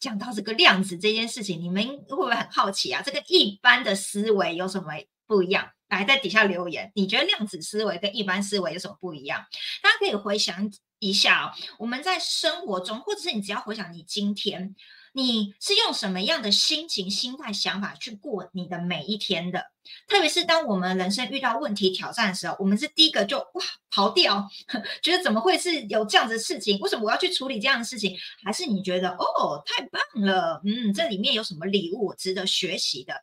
讲到这个量子这件事情，你们会不会很好奇啊？这个一般的思维有什么不一样？来在底下留言，你觉得量子思维跟一般思维有什么不一样？大家可以回想一下哦，我们在生活中，或者是你只要回想你今天。你是用什么样的心情、心态、想法去过你的每一天的？特别是当我们人生遇到问题、挑战的时候，我们是第一个就哇跑掉，觉得怎么会是有这样子的事情？为什么我要去处理这样的事情？还是你觉得哦太棒了，嗯，这里面有什么礼物值得学习的？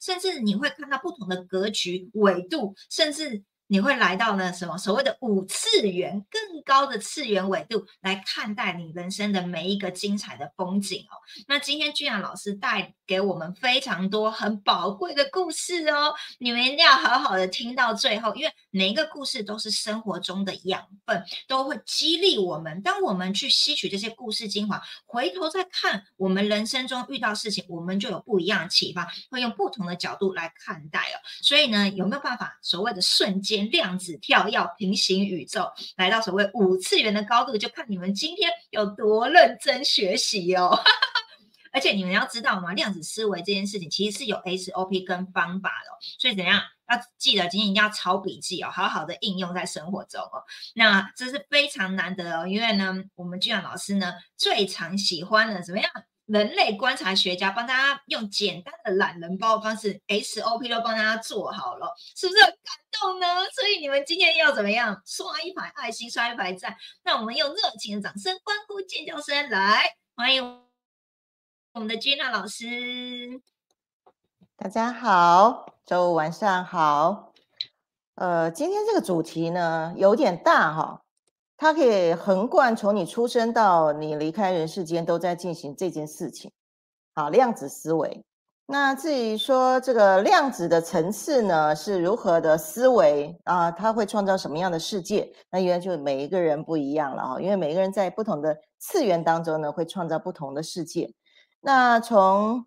甚至你会看到不同的格局、纬度，甚至。你会来到呢什么所谓的五次元更高的次元纬度来看待你人生的每一个精彩的风景哦。那今天俊阳老师带给我们非常多很宝贵的故事哦，你们一定要好好的听到最后，因为每一个故事都是生活中的养分，都会激励我们。当我们去吸取这些故事精华，回头再看我们人生中遇到事情，我们就有不一样的启发，会用不同的角度来看待哦。所以呢，有没有办法所谓的瞬间？量子跳跃，平行宇宙，来到所谓五次元的高度，就看你们今天有多认真学习哦。而且你们要知道嘛，量子思维这件事情其实是有 SOP 跟方法的，所以怎样要记得今天要抄笔记哦，好好的应用在生活中哦。那这是非常难得哦，因为呢，我们居然老师呢最常喜欢的怎么样？人类观察学家帮大家用简单的懒人包方式，SOP 都帮大家做好了，是不是很感动呢？所以你们今天要怎么样？刷一排爱心，刷一排赞。那我们用热情的掌声、欢呼、尖叫声来欢迎我们的 Gina 老师。大家好，周五晚上好。呃，今天这个主题呢有点大哈。它可以横贯从你出生到你离开人世间，都在进行这件事情。好，量子思维。那至于说这个量子的层次呢，是如何的思维啊？它会创造什么样的世界？那原来就每一个人不一样了啊，因为每个人在不同的次元当中呢，会创造不同的世界。那从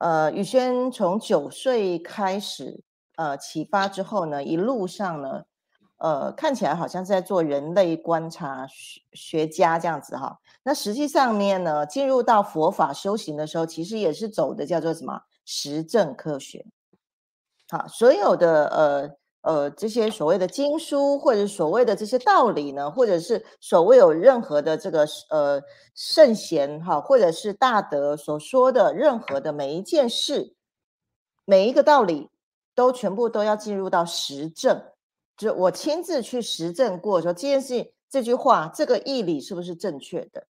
呃宇轩从九岁开始呃启发之后呢，一路上呢。呃，看起来好像是在做人类观察学学家这样子哈。那实际上面呢，进入到佛法修行的时候，其实也是走的叫做什么实证科学。好，所有的呃呃这些所谓的经书，或者所谓的这些道理呢，或者是所谓有任何的这个呃圣贤哈，或者是大德所说的任何的每一件事，每一个道理，都全部都要进入到实证。就我亲自去实证过，说这件事情、这句话、这个义理是不是正确的？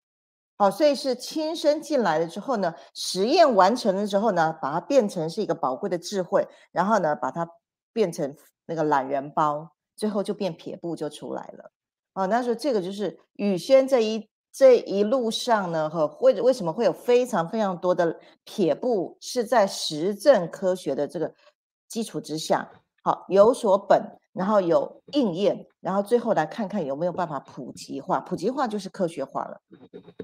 好，所以是亲身进来了之后呢，实验完成了之后呢，把它变成是一个宝贵的智慧，然后呢，把它变成那个懒人包，最后就变撇步就出来了。哦，那时候这个就是宇轩这一这一路上呢，和为为什么会有非常非常多的撇步，是在实证科学的这个基础之下，好有所本。然后有应验，然后最后来看看有没有办法普及化。普及化就是科学化了。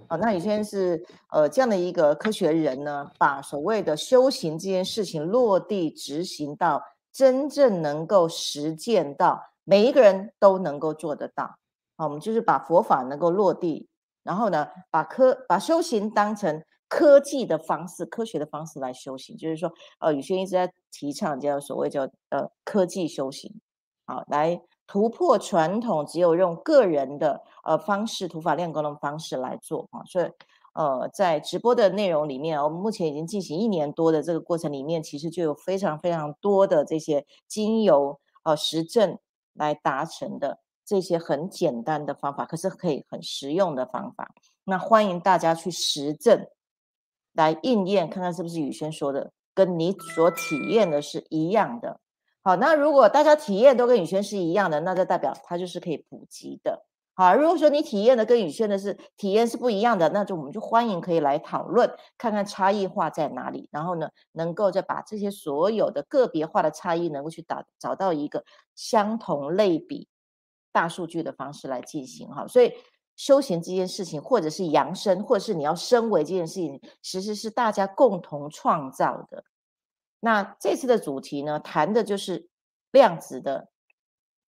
好，那有些人是呃这样的一个科学人呢，把所谓的修行这件事情落地执行到真正能够实践到每一个人都能够做得到。好，我们就是把佛法能够落地，然后呢，把科把修行当成科技的方式、科学的方式来修行。就是说，呃，宇轩一直在提倡叫所谓叫呃科技修行。好，来突破传统，只有用个人的呃方式，土法炼钢的方式来做啊。所以，呃，在直播的内容里面，我们目前已经进行一年多的这个过程里面，其实就有非常非常多的这些精油呃实证来达成的这些很简单的方法，可是可以很实用的方法。那欢迎大家去实证来应验，看看是不是宇轩说的跟你所体验的是一样的。好，那如果大家体验都跟宇轩是一样的，那就代表它就是可以普及的。好，如果说你体验的跟宇轩的是体验是不一样的，那就我们就欢迎可以来讨论，看看差异化在哪里，然后呢，能够再把这些所有的个别化的差异，能够去打找到一个相同类比大数据的方式来进行。哈，所以修行这件事情，或者是扬升，或者是你要升维这件事情，其实是大家共同创造的。那这次的主题呢，谈的就是量子的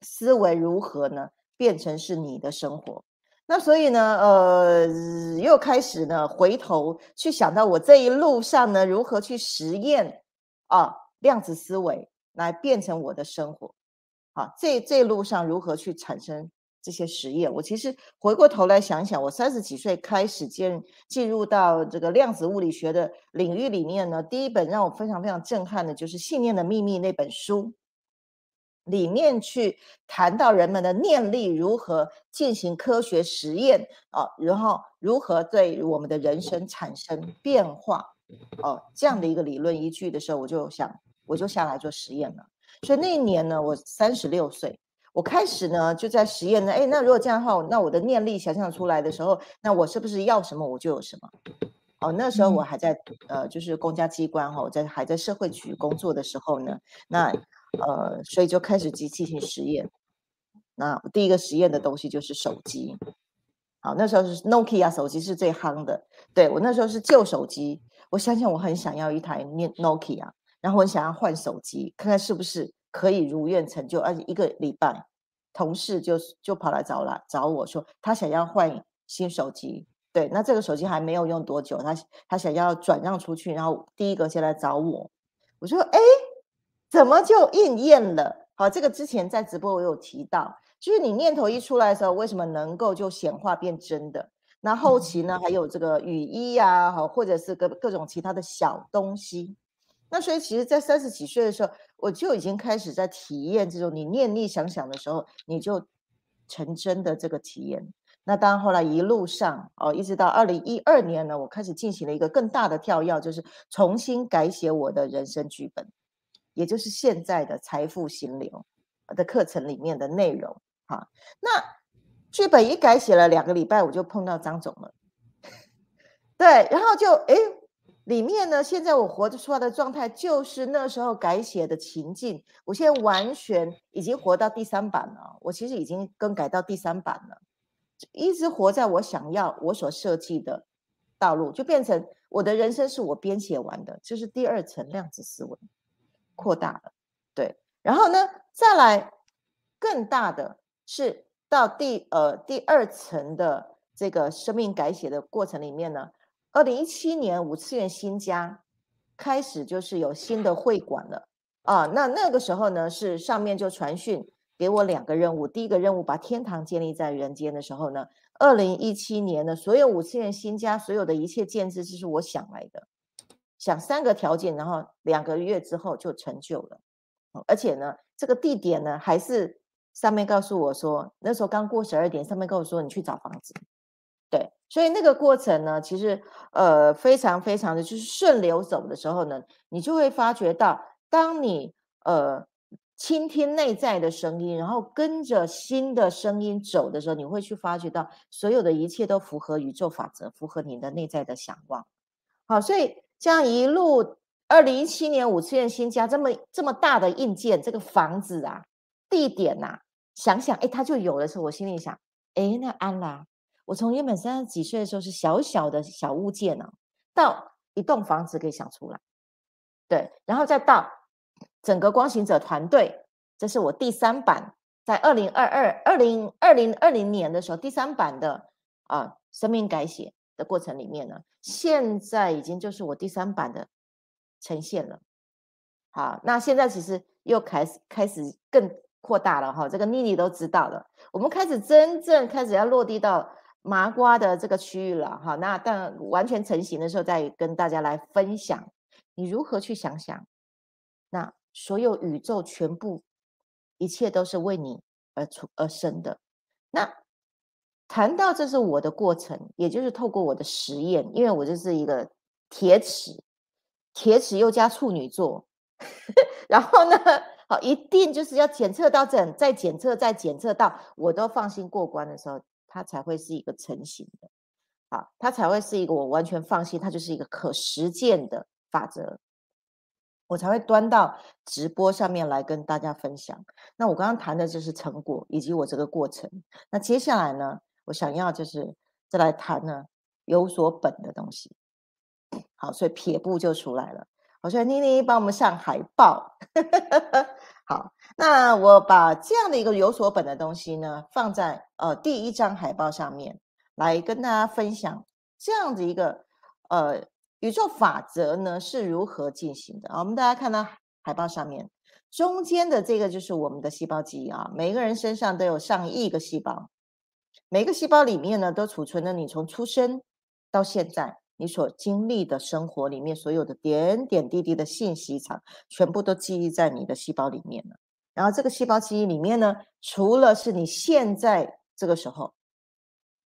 思维如何呢变成是你的生活。那所以呢，呃，又开始呢回头去想到我这一路上呢如何去实验啊量子思维来变成我的生活，好，这这路上如何去产生。这些实验，我其实回过头来想想，我三十几岁开始进进入到这个量子物理学的领域里面呢，第一本让我非常非常震撼的就是《信念的秘密》那本书，里面去谈到人们的念力如何进行科学实验啊，然后如何对我们的人生产生变化哦，这样的一个理论依据的时候，我就想我就下来做实验了。所以那一年呢，我三十六岁。我开始呢就在实验呢，哎，那如果这样的话，那我的念力想象出来的时候，那我是不是要什么我就有什么？哦，那时候我还在呃，就是公家机关哈，在还在社会局工作的时候呢，那呃，所以就开始进进行实验。那第一个实验的东西就是手机。好，那时候是 Nokia 手机是最夯的。对我那时候是旧手机，我想想我很想要一台 Nokia，然后我想要换手机，看看是不是。可以如愿成就，而且一个礼拜，同事就就跑来找来找我说，他想要换新手机。对，那这个手机还没有用多久，他他想要转让出去，然后第一个先来找我。我说，哎，怎么就应验了？好，这个之前在直播我有提到，就是你念头一出来的时候，为什么能够就显化变真的？那后期呢，还有这个雨衣呀，好，或者是各各种其他的小东西。那所以，其实，在三十几岁的时候，我就已经开始在体验这种你念力想想的时候，你就成真的这个体验。那当然，后来一路上哦，一直到二零一二年呢，我开始进行了一个更大的跳跃，就是重新改写我的人生剧本，也就是现在的财富心流的课程里面的内容。哈，那剧本一改写了两个礼拜，我就碰到张总了。对，然后就哎。里面呢，现在我活着出来的状态就是那时候改写的情境。我现在完全已经活到第三版了，我其实已经更改到第三版了，一直活在我想要、我所设计的道路，就变成我的人生是我编写完的，就是第二层量子思维扩大了。对，然后呢，再来更大的是到第呃第二层的这个生命改写的过程里面呢。二零一七年五次元新家开始就是有新的会馆了啊，那那个时候呢是上面就传讯给我两个任务，第一个任务把天堂建立在人间的时候呢，二零一七年呢所有五次元新家所有的一切建制就是我想来的，想三个条件，然后两个月之后就成就了，而且呢这个地点呢还是上面告诉我说那时候刚过十二点，上面跟我说你去找房子。所以那个过程呢，其实呃非常非常的就是顺流走的时候呢，你就会发觉到，当你呃倾听内在的声音，然后跟着新的声音走的时候，你会去发觉到所有的一切都符合宇宙法则，符合你的内在的想望。好，所以这样一路，二零一七年五次元新家这么这么大的硬件，这个房子啊，地点呐，想想哎，它就有的时候，我心里想，哎，那安啦。我从原本三十几岁的时候是小小的小物件呢，到一栋房子可以想出来，对，然后再到整个光行者团队，这是我第三版，在二零二二二零二零二零年的时候第三版的啊生命改写的过程里面呢，现在已经就是我第三版的呈现了。好，那现在其实又开始开始更扩大了哈，这个妮妮都知道了，我们开始真正开始要落地到。麻瓜的这个区域了哈，那但完全成型的时候再跟大家来分享，你如何去想想，那所有宇宙全部一切都是为你而出而生的。那谈到这是我的过程，也就是透过我的实验，因为我就是一个铁齿，铁齿又加处女座，然后呢，好一定就是要检测到整，再检测再检测到我都放心过关的时候。它才会是一个成型的，好，它才会是一个我完全放心，它就是一个可实践的法则，我才会端到直播上面来跟大家分享。那我刚刚谈的就是成果以及我这个过程。那接下来呢，我想要就是再来谈呢有所本的东西。好，所以撇步就出来了。我说妮妮帮我们上海报。好，那我把这样的一个有所本的东西呢，放在呃第一张海报上面，来跟大家分享这样的一个呃宇宙法则呢是如何进行的啊。我们大家看到海报上面中间的这个就是我们的细胞记忆啊，每个人身上都有上亿个细胞，每个细胞里面呢都储存了你从出生到现在。你所经历的生活里面所有的点点滴滴的信息场，全部都记忆在你的细胞里面了。然后这个细胞记忆里面呢，除了是你现在这个时候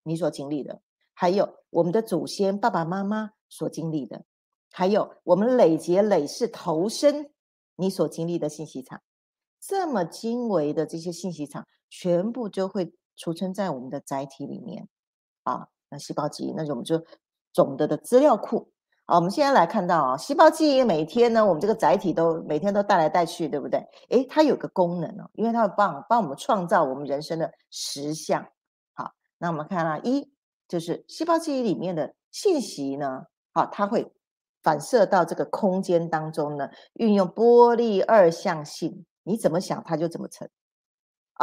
你所经历的，还有我们的祖先爸爸妈妈所经历的，还有我们累劫累世投生你所经历的信息场，这么精微的这些信息场，全部就会储存在我们的载体里面啊。那细胞记忆，那我们就。总的的资料库，好，我们现在来看到啊，细胞记忆每天呢，我们这个载体都每天都带来带去，对不对？诶，它有个功能哦，因为它会帮帮我们创造我们人生的实像。好，那我们看啊，一就是细胞记忆里面的信息呢，好，它会反射到这个空间当中呢，运用波粒二象性，你怎么想它就怎么成。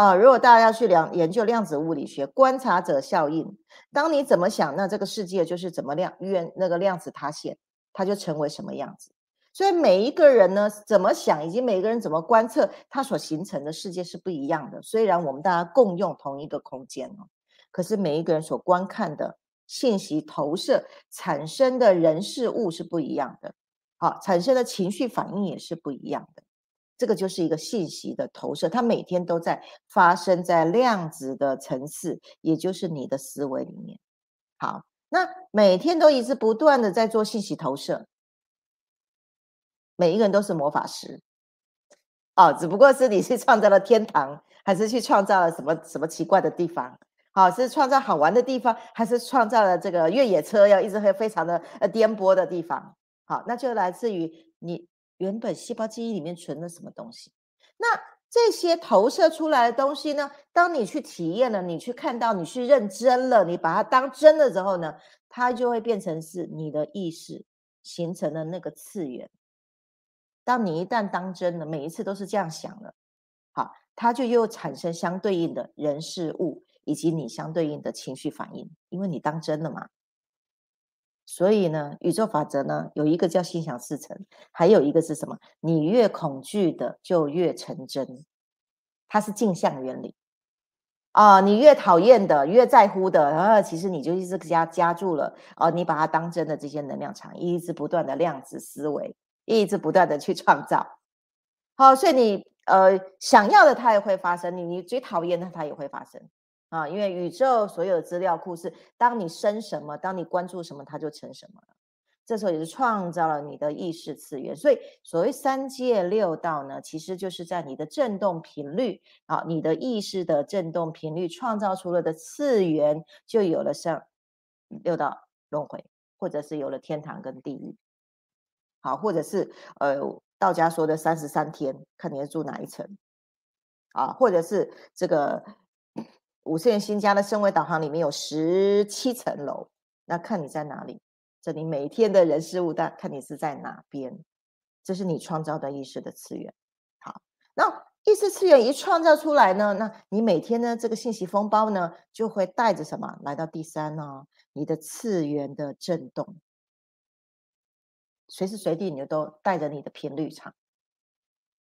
啊，如果大家要去量研究量子物理学观察者效应，当你怎么想，那这个世界就是怎么量，原那个量子塌陷，它就成为什么样子。所以每一个人呢，怎么想，以及每个人怎么观测，它所形成的世界是不一样的。虽然我们大家共用同一个空间哦，可是每一个人所观看的信息投射产生的人事物是不一样的，好，产生的情绪反应也是不一样的。这个就是一个信息的投射，它每天都在发生在量子的层次，也就是你的思维里面。好，那每天都一直不断的在做信息投射，每一个人都是魔法师，哦，只不过是你是创造了天堂，还是去创造了什么什么奇怪的地方？好，是创造好玩的地方，还是创造了这个越野车要一直会非常的呃颠簸的地方？好，那就来自于你。原本细胞记忆里面存了什么东西？那这些投射出来的东西呢？当你去体验了，你去看到，你去认真了，你把它当真的时候呢，它就会变成是你的意识形成的那个次元。当你一旦当真了，每一次都是这样想了，好，它就又产生相对应的人事物以及你相对应的情绪反应，因为你当真了嘛。所以呢，宇宙法则呢有一个叫心想事成，还有一个是什么？你越恐惧的就越成真，它是镜像原理啊。你越讨厌的、越在乎的，然啊，其实你就一直加加注了啊。你把它当真的这些能量场，一直不断的量子思维，一直不断的去创造。好，所以你呃想要的它也会发生，你你最讨厌的它也会发生。啊，因为宇宙所有的资料库是，当你生什么，当你关注什么，它就成什么了。这时候也是创造了你的意识次元。所以所谓三界六道呢，其实就是在你的振动频率啊，你的意识的振动频率创造出了的次元，就有了像六道轮回，或者是有了天堂跟地狱。好，或者是呃道家说的三十三天，看你要住哪一层啊，或者是这个。五次元新家的升维导航里面有十七层楼，那看你在哪里。这里每天的人事物，但看你是在哪边。这是你创造的意识的次元。好，那意识次元一创造出来呢，那你每天呢这个信息风暴呢，就会带着什么来到第三呢？你的次元的震动，随时随地你都带着你的频率场。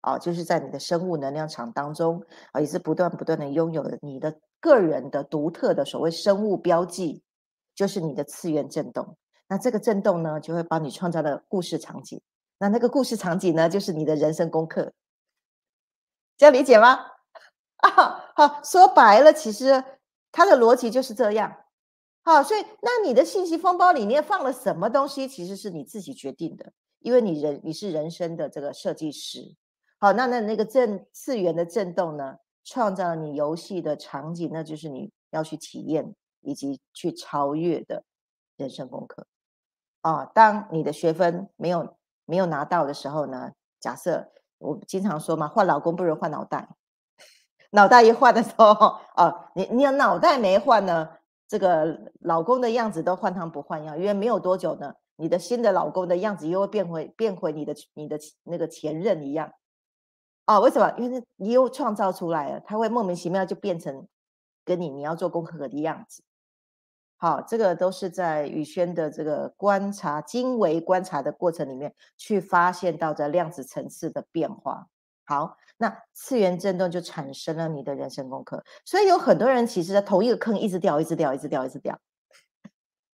啊，就是在你的生物能量场当中啊，也是不断不断的拥有你的个人的独特的所谓生物标记，就是你的次元振动。那这个振动呢，就会帮你创造的故事场景。那那个故事场景呢，就是你的人生功课。这样理解吗？啊，好，说白了，其实它的逻辑就是这样。好，所以那你的信息封包里面放了什么东西，其实是你自己决定的，因为你人你是人生的这个设计师。好，那那那个震次元的震动呢，创造了你游戏的场景，那就是你要去体验以及去超越的人生功课。啊，当你的学分没有没有拿到的时候呢，假设我经常说嘛，换老公不如换脑袋，脑袋一换的时候，哦，你你脑袋没换呢，这个老公的样子都换汤不换药，因为没有多久呢，你的新的老公的样子又会变回变回你的你的那个前任一样。啊，为什么？因为你又创造出来了，他会莫名其妙就变成跟你你要做功课的样子。好，这个都是在宇轩的这个观察、精微观察的过程里面去发现到的量子层次的变化。好，那次元振动就产生了你的人生功课。所以有很多人其实在同一个坑一直掉、一直掉、一直掉、一直掉。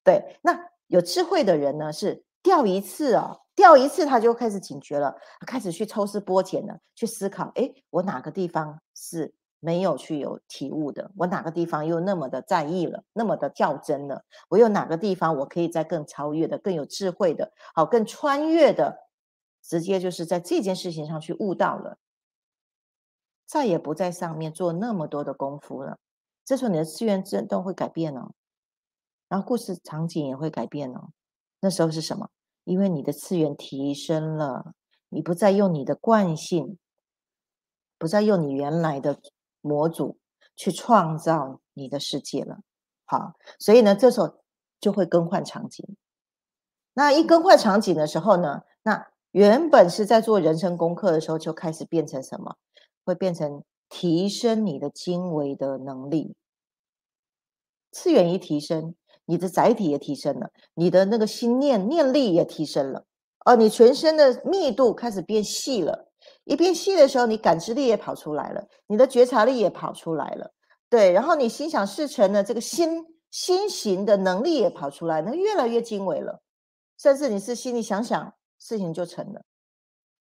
对，那有智慧的人呢，是掉一次啊，掉一次他就开始警觉了，开始去抽丝剥茧了，去思考：哎，我哪个地方是？没有去有体悟的，我哪个地方又那么的在意了，那么的较真了？我有哪个地方我可以在更超越的、更有智慧的、好更穿越的，直接就是在这件事情上去悟到了，再也不在上面做那么多的功夫了。这时候你的资源震动会改变哦，然后故事场景也会改变哦。那时候是什么？因为你的次元提升了，你不再用你的惯性，不再用你原来的。模组去创造你的世界了，好，所以呢，这时候就会更换场景。那一更换场景的时候呢，那原本是在做人生功课的时候，就开始变成什么？会变成提升你的精微的能力。次元一提升，你的载体也提升了，你的那个心念念力也提升了，哦，你全身的密度开始变细了。一变细的时候，你感知力也跑出来了，你的觉察力也跑出来了，对，然后你心想事成的这个心心行的能力也跑出来，那越来越精微了，甚至你是心里想想事情就成了，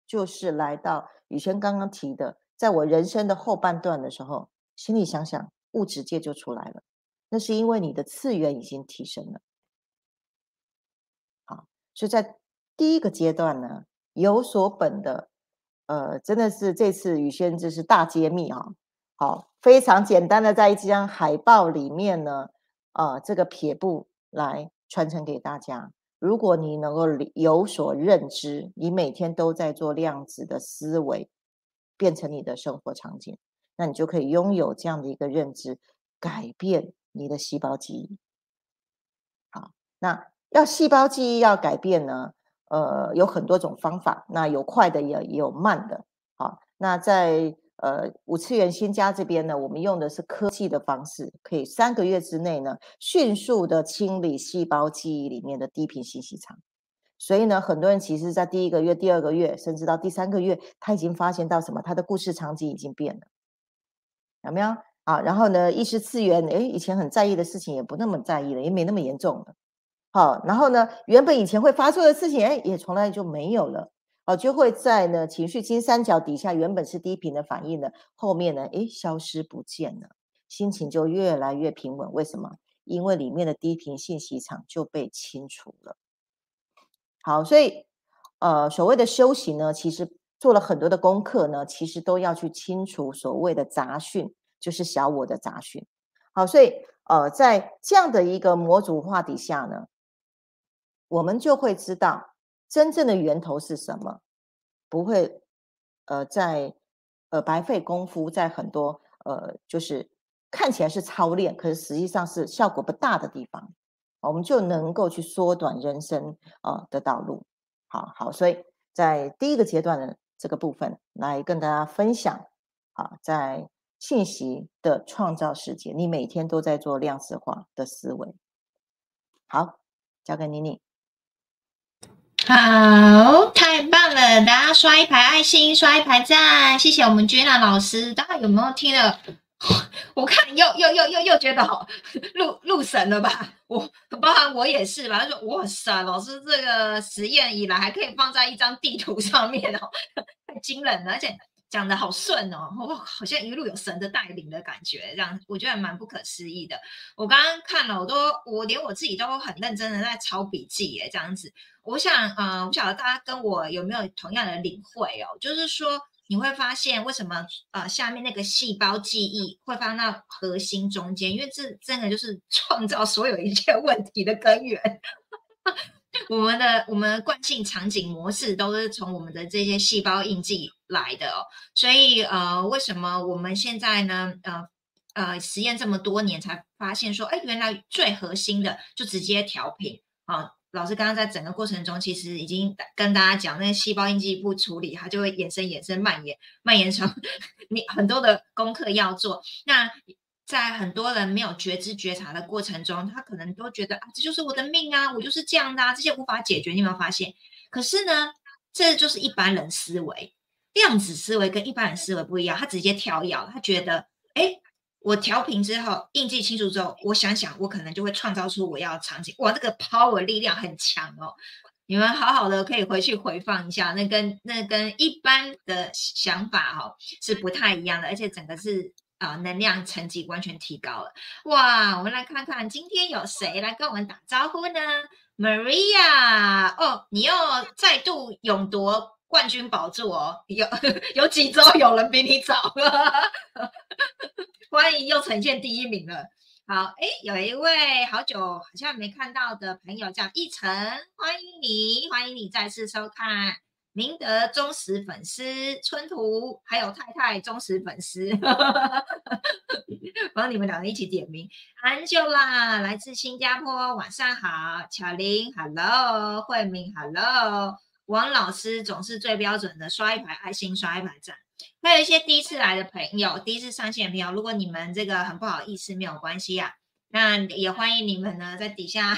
就是来到宇轩刚刚提的，在我人生的后半段的时候，心里想想物质界就出来了，那是因为你的次元已经提升了，好，所以在第一个阶段呢，有所本的。呃，真的是这次宇轩这是大揭秘啊！好，非常简单的在一张海报里面呢，呃，这个撇步来传承给大家。如果你能够有所认知，你每天都在做量子的思维，变成你的生活场景，那你就可以拥有这样的一个认知，改变你的细胞记忆。好，那要细胞记忆要改变呢？呃，有很多种方法，那有快的也也有慢的。好，那在呃五次元新家这边呢，我们用的是科技的方式，可以三个月之内呢，迅速的清理细胞记忆里面的低频信息场。所以呢，很多人其实在第一个月、第二个月，甚至到第三个月，他已经发现到什么？他的故事场景已经变了，有没有？啊，然后呢，意识次元，哎，以前很在意的事情也不那么在意了，也没那么严重了。好，然后呢，原本以前会发作的事情，哎，也从来就没有了。哦，就会在呢情绪金三角底下，原本是低频的反应呢，后面呢，哎，消失不见了，心情就越来越平稳。为什么？因为里面的低频信息场就被清除了。好，所以呃，所谓的修行呢，其实做了很多的功课呢，其实都要去清除所谓的杂讯，就是小我的杂讯。好，所以呃，在这样的一个模组化底下呢。我们就会知道真正的源头是什么，不会呃在呃白费功夫，在很多呃就是看起来是操练，可是实际上是效果不大的地方，我们就能够去缩短人生啊的道路。好好，所以在第一个阶段的这个部分来跟大家分享啊，在信息的创造世界，你每天都在做量子化的思维。好，交给妮妮。好，太棒了！大家刷一排爱心，刷一排赞，谢谢我们 Jenna 老师。大家有没有听了？我看又又又又又觉得好入入神了吧？我包含我也是吧。他说：“哇塞，老师这个实验以来还可以放在一张地图上面哦，太惊人了！而且讲的好顺哦，我，好像一路有神的带领的感觉，这样我觉得蛮不可思议的。我刚刚看了，我都我连我自己都很认真的在抄笔记耶，这样子。”我想，呃，不晓得大家跟我有没有同样的领会哦，就是说你会发现为什么呃下面那个细胞记忆会放到核心中间，因为这真的就是创造所有一切问题的根源。我们的我们的惯性场景模式都是从我们的这些细胞印记来的哦，所以呃，为什么我们现在呢，呃呃，实验这么多年才发现说，哎，原来最核心的就直接调频啊。老师刚刚在整个过程中，其实已经跟大家讲，那个细胞印记不处理，它就会衍生、衍生、蔓延、蔓延成 你很多的功课要做。那在很多人没有觉知觉察的过程中，他可能都觉得啊，这就是我的命啊，我就是这样的啊，这些无法解决。你有没有发现？可是呢，这就是一般人思维，量子思维跟一般人思维不一样，他直接跳跃，他觉得，哎。我调频之后，印记清楚之后，我想想，我可能就会创造出我要的场景。哇，这个 power 力量很强哦！你们好好的可以回去回放一下，那跟那跟一般的想法哈是不太一样的，而且整个是啊能量层级完全提高了。哇，我们来看看今天有谁来跟我们打招呼呢？Maria，哦，你又再度勇夺。冠军宝座哦，有 有几周有人比你早了，欢迎又呈现第一名了。好，哎，有一位好久好像没看到的朋友叫一晨，欢迎你，欢迎你再次收看。明德忠实粉丝春图，还有太太忠实粉丝，帮你们两个一起点名。安久啦，来自新加坡，晚上好。巧玲，Hello，慧明，Hello。王老师总是最标准的刷一排爱心，刷一排赞。还有一些第一次来的朋友，第一次上线的朋友，如果你们这个很不好意思，没有关系啊，那也欢迎你们呢，在底下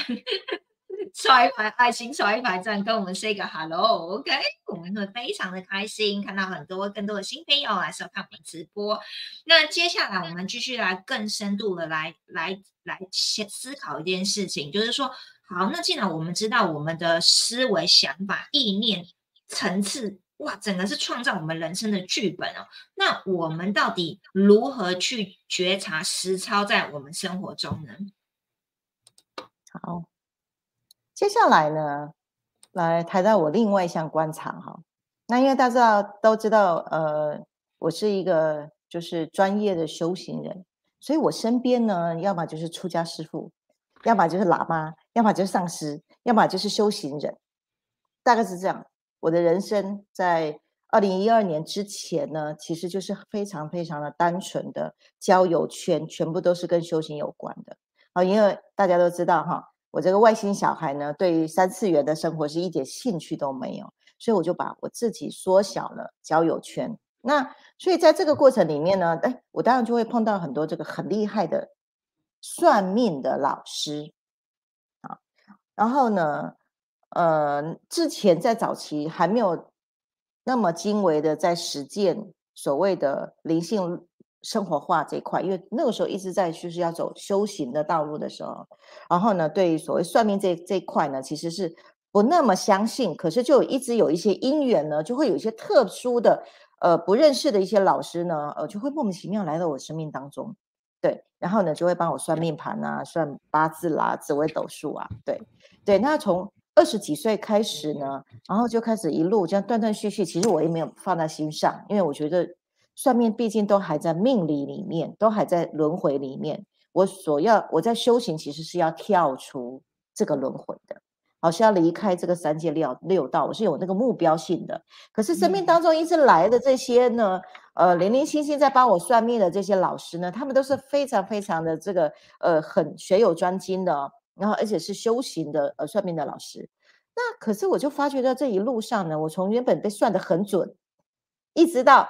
刷一排爱心，刷一排赞，跟我们 say 个 hello，OK？我们会非常的开心，看到很多更多的新朋友来收看我们直播。那接下来我们继续来更深度的来来来先思考一件事情，就是说。好，那既然我们知道我们的思维、想法、意念层次，哇，整个是创造我们人生的剧本哦。那我们到底如何去觉察实操在我们生活中呢？好，接下来呢，来谈到我另外一项观察哈。那因为大家都知道，呃，我是一个就是专业的修行人，所以我身边呢，要么就是出家师傅。要么就是喇嘛，要么就是上师，要么就是修行人，大概是这样。我的人生在二零一二年之前呢，其实就是非常非常的单纯的交友圈，全部都是跟修行有关的。啊，因为大家都知道哈，我这个外星小孩呢，对于三次元的生活是一点兴趣都没有，所以我就把我自己缩小了交友圈。那所以在这个过程里面呢，哎，我当然就会碰到很多这个很厉害的。算命的老师啊，然后呢，呃，之前在早期还没有那么精微的在实践所谓的灵性生活化这一块，因为那个时候一直在就是要走修行的道路的时候，然后呢，对所谓算命这这一块呢，其实是不那么相信，可是就一直有一些因缘呢，就会有一些特殊的呃不认识的一些老师呢，呃，就会莫名其妙来到我生命当中。对，然后呢，就会帮我算命盘啊，算八字啦，紫微斗数啊，对，对。那从二十几岁开始呢，然后就开始一路这样断断续续。其实我也没有放在心上，因为我觉得算命毕竟都还在命理里面，都还在轮回里面。我所要我在修行，其实是要跳出这个轮回的。好是要离开这个三界六六道，我是有那个目标性的。可是生命当中一直来的这些呢，呃，零零星星在帮我算命的这些老师呢，他们都是非常非常的这个呃很学有专精的，然后而且是修行的呃算命的老师。那可是我就发觉到这一路上呢，我从原本被算的很准，一直到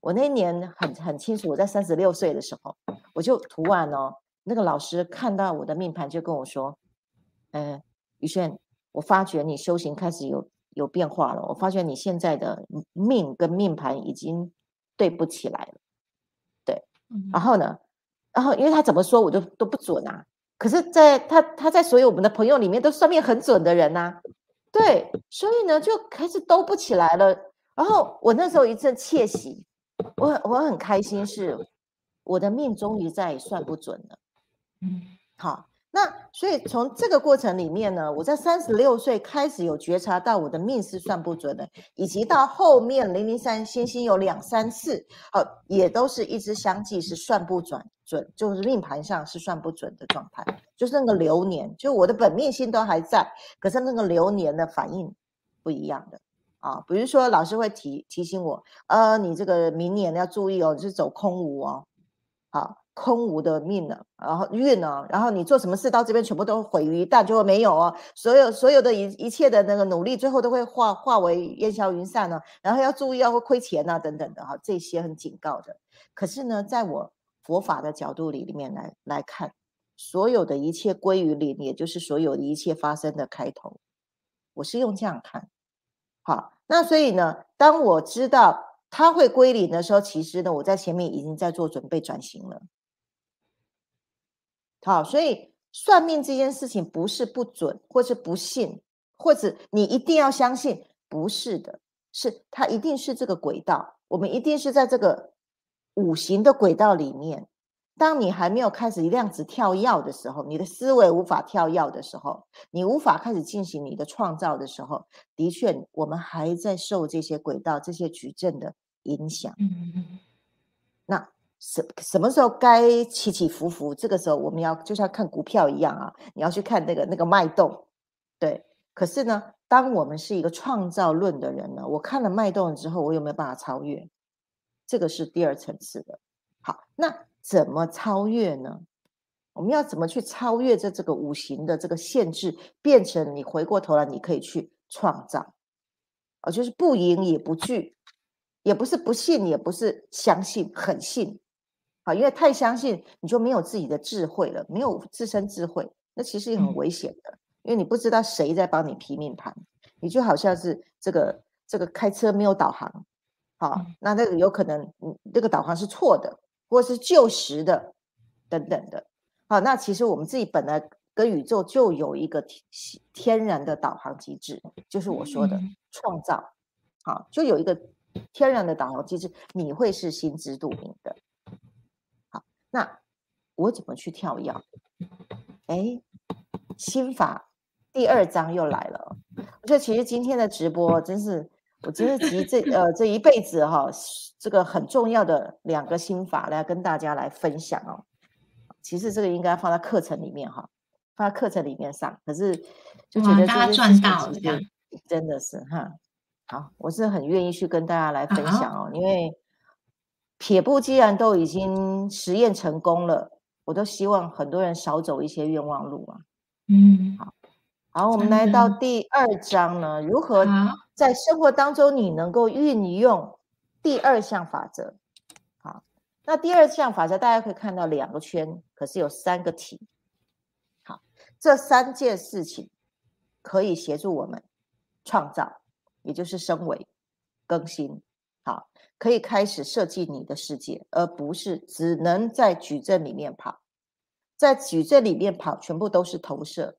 我那一年很很清楚，我在三十六岁的时候，我就突然哦，那个老师看到我的命盘就跟我说，嗯。宇轩，我发觉你修行开始有有变化了。我发觉你现在的命跟命盘已经对不起来了。对，然后呢，然后因为他怎么说我都都不准啊。可是，在他他在所有我们的朋友里面都算命很准的人呐。对，所以呢就开始都不起来了。然后我那时候一阵窃喜，我我很开心，是我的命终于再也算不准了。嗯，好。那所以从这个过程里面呢，我在三十六岁开始有觉察到我的命是算不准的，以及到后面零零三星星有两三次，哦，也都是一直相继是算不准准，就是命盘上是算不准的状态，就是那个流年，就我的本命星都还在，可是那个流年的反应不一样的啊，比如说老师会提提醒我，呃，你这个明年要注意哦，你是走空无哦，好。空无的命了，然后运呢，然后你做什么事到这边全部都毁于一旦，就会没有哦。所有所有的一一切的那个努力，最后都会化化为烟消云散呢。然后要注意，要会亏钱啊，等等的哈，这些很警告的。可是呢，在我佛法的角度里里面来来看，所有的一切归于零，也就是所有的一切发生的开头。我是用这样看，好，那所以呢，当我知道它会归零的时候，其实呢，我在前面已经在做准备转型了。好，所以算命这件事情不是不准，或是不信，或者你一定要相信，不是的，是它一定是这个轨道，我们一定是在这个五行的轨道里面。当你还没有开始量子跳跃的时候，你的思维无法跳跃的时候，你无法开始进行你的创造的时候，的确，我们还在受这些轨道、这些矩阵的影响。嗯那。什什么时候该起起伏伏？这个时候我们要就像看股票一样啊，你要去看那个那个脉动，对。可是呢，当我们是一个创造论的人呢，我看了脉动之后，我有没有办法超越？这个是第二层次的。好，那怎么超越呢？我们要怎么去超越这这个五行的这个限制，变成你回过头来你可以去创造，啊，就是不迎也不惧，也不是不信，也不是相信，很信。好，因为太相信，你就没有自己的智慧了，没有自身智慧，那其实也很危险的，因为你不知道谁在帮你批命盘，你就好像是这个这个开车没有导航，好，那那个有可能，嗯，这个导航是错的，或是旧时的，等等的，好，那其实我们自己本来跟宇宙就有一个天天然的导航机制，就是我说的创造，好，就有一个天然的导航机制，你会是心知肚明的。好那我怎么去跳跃？哎，心法第二章又来了。我觉得其实今天的直播真是，我真是集这呃这一辈子哈，这个很重要的两个心法来跟大家来分享哦。其实这个应该放在课程里面哈，放在课程里面上。可是就觉得大家赚到了，真的是哈。好，我是很愿意去跟大家来分享哦，因为。撇步既然都已经实验成功了，我都希望很多人少走一些冤枉路啊。嗯，好，好，我们来到第二章呢，如何在生活当中你能够运用第二项法则？好，那第二项法则大家可以看到两个圈，可是有三个题。好，这三件事情可以协助我们创造，也就是升维更新。好。可以开始设计你的世界，而不是只能在矩阵里面跑。在矩阵里面跑，全部都是投射，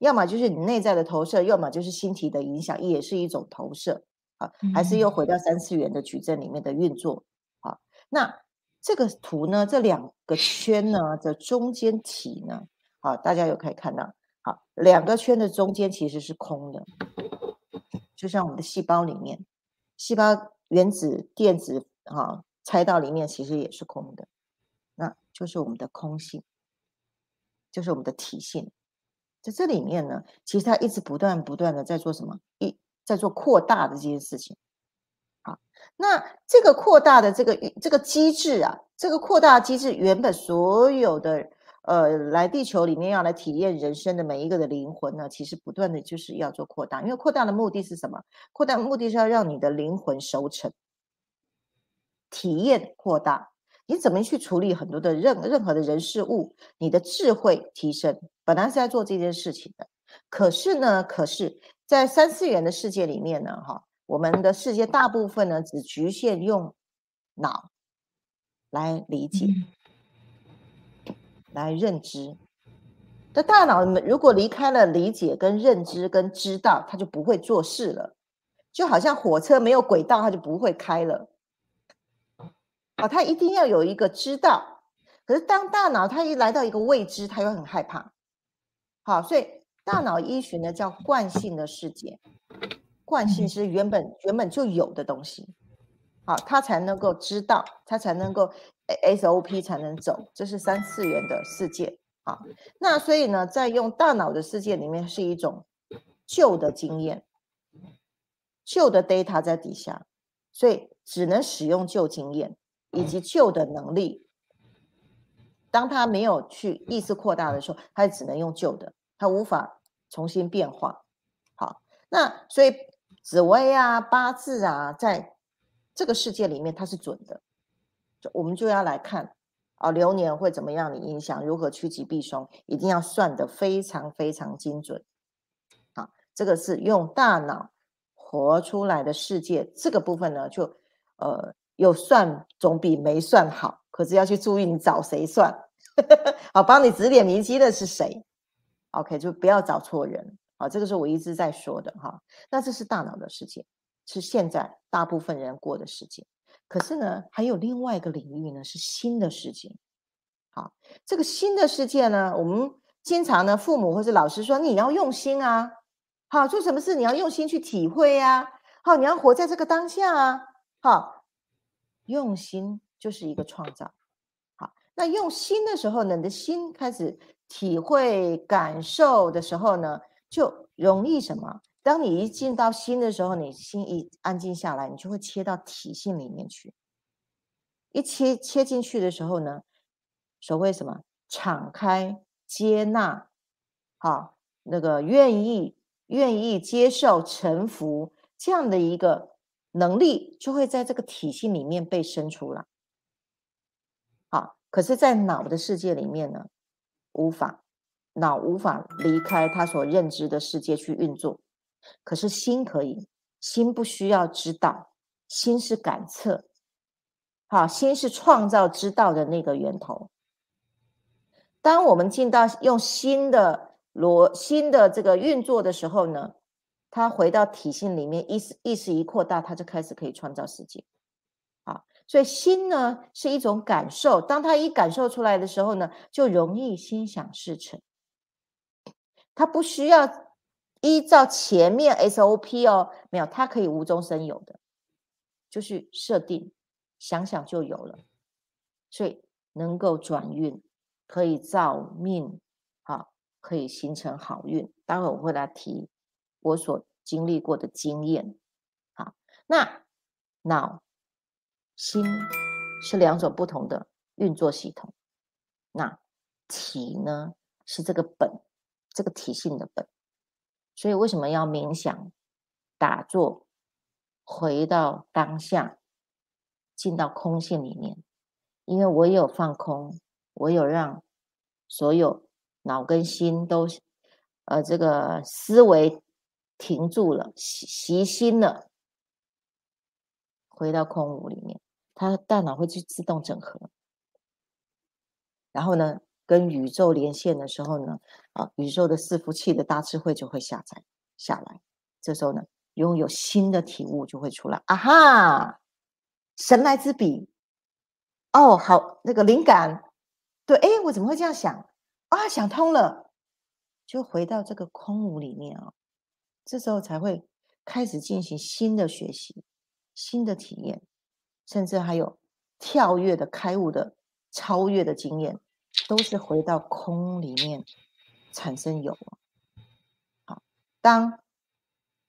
要么就是你内在的投射，要么就是星体的影响，也是一种投射。啊，还是又回到三次元的矩阵里面的运作。啊，那这个图呢？这两个圈呢的中间体呢？好，大家有可以看到，好，两个圈的中间其实是空的，就像我们的细胞里面，细胞。原子、电子，哈，猜到里面其实也是空的，那就是我们的空性，就是我们的体性，在这里面呢，其实它一直不断不断的在做什么？一在做扩大的这件事情。好，那这个扩大的这个这个机制啊，这个扩大机制原本所有的。呃，来地球里面要来体验人生的每一个的灵魂呢，其实不断的就是要做扩大，因为扩大的目的是什么？扩大目的是要让你的灵魂熟成，体验扩大。你怎么去处理很多的任任何的人事物？你的智慧提升，本来是在做这件事情的。可是呢，可是在三次元的世界里面呢，哈，我们的世界大部分呢，只局限用脑来理解。来认知，的大脑如果离开了理解、跟认知、跟知道，它就不会做事了。就好像火车没有轨道，它就不会开了。啊，他一定要有一个知道。可是当大脑他一来到一个未知，他又很害怕。好，所以大脑医学呢叫惯性的世界，惯性是原本原本就有的东西。好，他才能够知道，他才能够。SOP 才能走，这是三次元的世界啊。那所以呢，在用大脑的世界里面是一种旧的经验，旧的 data 在底下，所以只能使用旧经验以及旧的能力当他没有去意识扩大的时候，他只能用旧的，他无法重新变化。好，那所以紫薇啊、八字啊，在这个世界里面它是准的，我们就要来看啊，流年会怎么样的影响，如何趋吉避凶，一定要算得非常非常精准。好，这个是用大脑活出来的世界，这个部分呢，就呃有算总比没算好。可是要去注意，你找谁算？好，帮你指点迷津的是谁？OK，就不要找错人。好，这个是我一直在说的哈。那这是大脑的世界，是现在大部分人过的世界。可是呢，还有另外一个领域呢，是新的世界。好，这个新的世界呢，我们经常呢，父母或是老师说，你要用心啊。好，做什么事你要用心去体会啊。好，你要活在这个当下啊。好，用心。就是一个创造，好，那用心的时候呢，你的心开始体会感受的时候呢，就容易什么？当你一进到心的时候，你心一安静下来，你就会切到体性里面去。一切切进去的时候呢，所谓什么？敞开、接纳，好，那个愿意、愿意接受、臣服这样的一个能力，就会在这个体系里面被生出来。好可是，在脑的世界里面呢，无法，脑无法离开他所认知的世界去运作。可是心可以，心不需要知道，心是感测，好，心是创造知道的那个源头。当我们进到用新的逻新的这个运作的时候呢，他回到体性里面，意识意识一扩大，他就开始可以创造世界。所以心呢是一种感受，当他一感受出来的时候呢，就容易心想事成。他不需要依照前面 SOP 哦，没有，他可以无中生有的，就是设定，想想就有了。所以能够转运，可以造命，啊，可以形成好运。待会我会来提我所经历过的经验。好，那脑。心是两种不同的运作系统，那体呢是这个本，这个体性的本。所以为什么要冥想、打坐，回到当下，进到空性里面？因为我有放空，我有让所有脑跟心都，呃，这个思维停住了，习习心了，回到空无里面。它大脑会去自动整合，然后呢，跟宇宙连线的时候呢，啊，宇宙的伺服器的大智慧就会下载下来。这时候呢，拥有新的体悟就会出来。啊哈，神来之笔，哦，好，那个灵感，对，哎，我怎么会这样想啊？想通了，就回到这个空无里面啊，这时候才会开始进行新的学习，新的体验。甚至还有跳跃的开悟的超越的经验，都是回到空里面产生有。好，当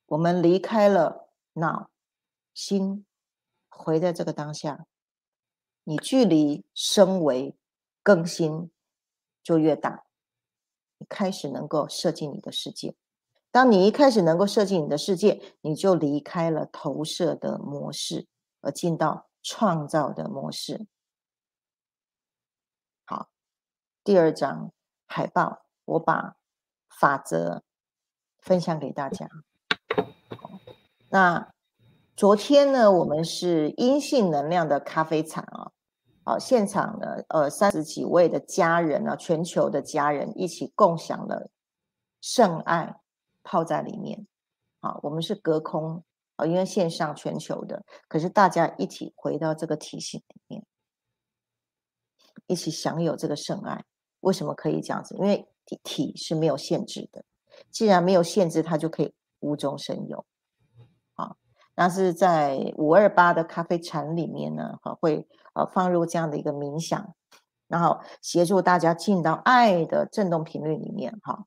我们离开了脑心，回在这个当下，你距离升维更新就越大，你开始能够设计你的世界。当你一开始能够设计你的世界，你就离开了投射的模式，而进到。创造的模式。好，第二张海报，我把法则分享给大家。那昨天呢，我们是阴性能量的咖啡场啊，好，现场呢，呃，三十几位的家人呢，全球的家人一起共享了圣爱，泡在里面。好，我们是隔空啊。因为线上全球的，可是大家一起回到这个体系里面，一起享有这个圣爱。为什么可以这样子？因为体是没有限制的，既然没有限制，它就可以无中生有。好，那是在五二八的咖啡禅里面呢，哈，会呃放入这样的一个冥想，然后协助大家进到爱的振动频率里面，哈，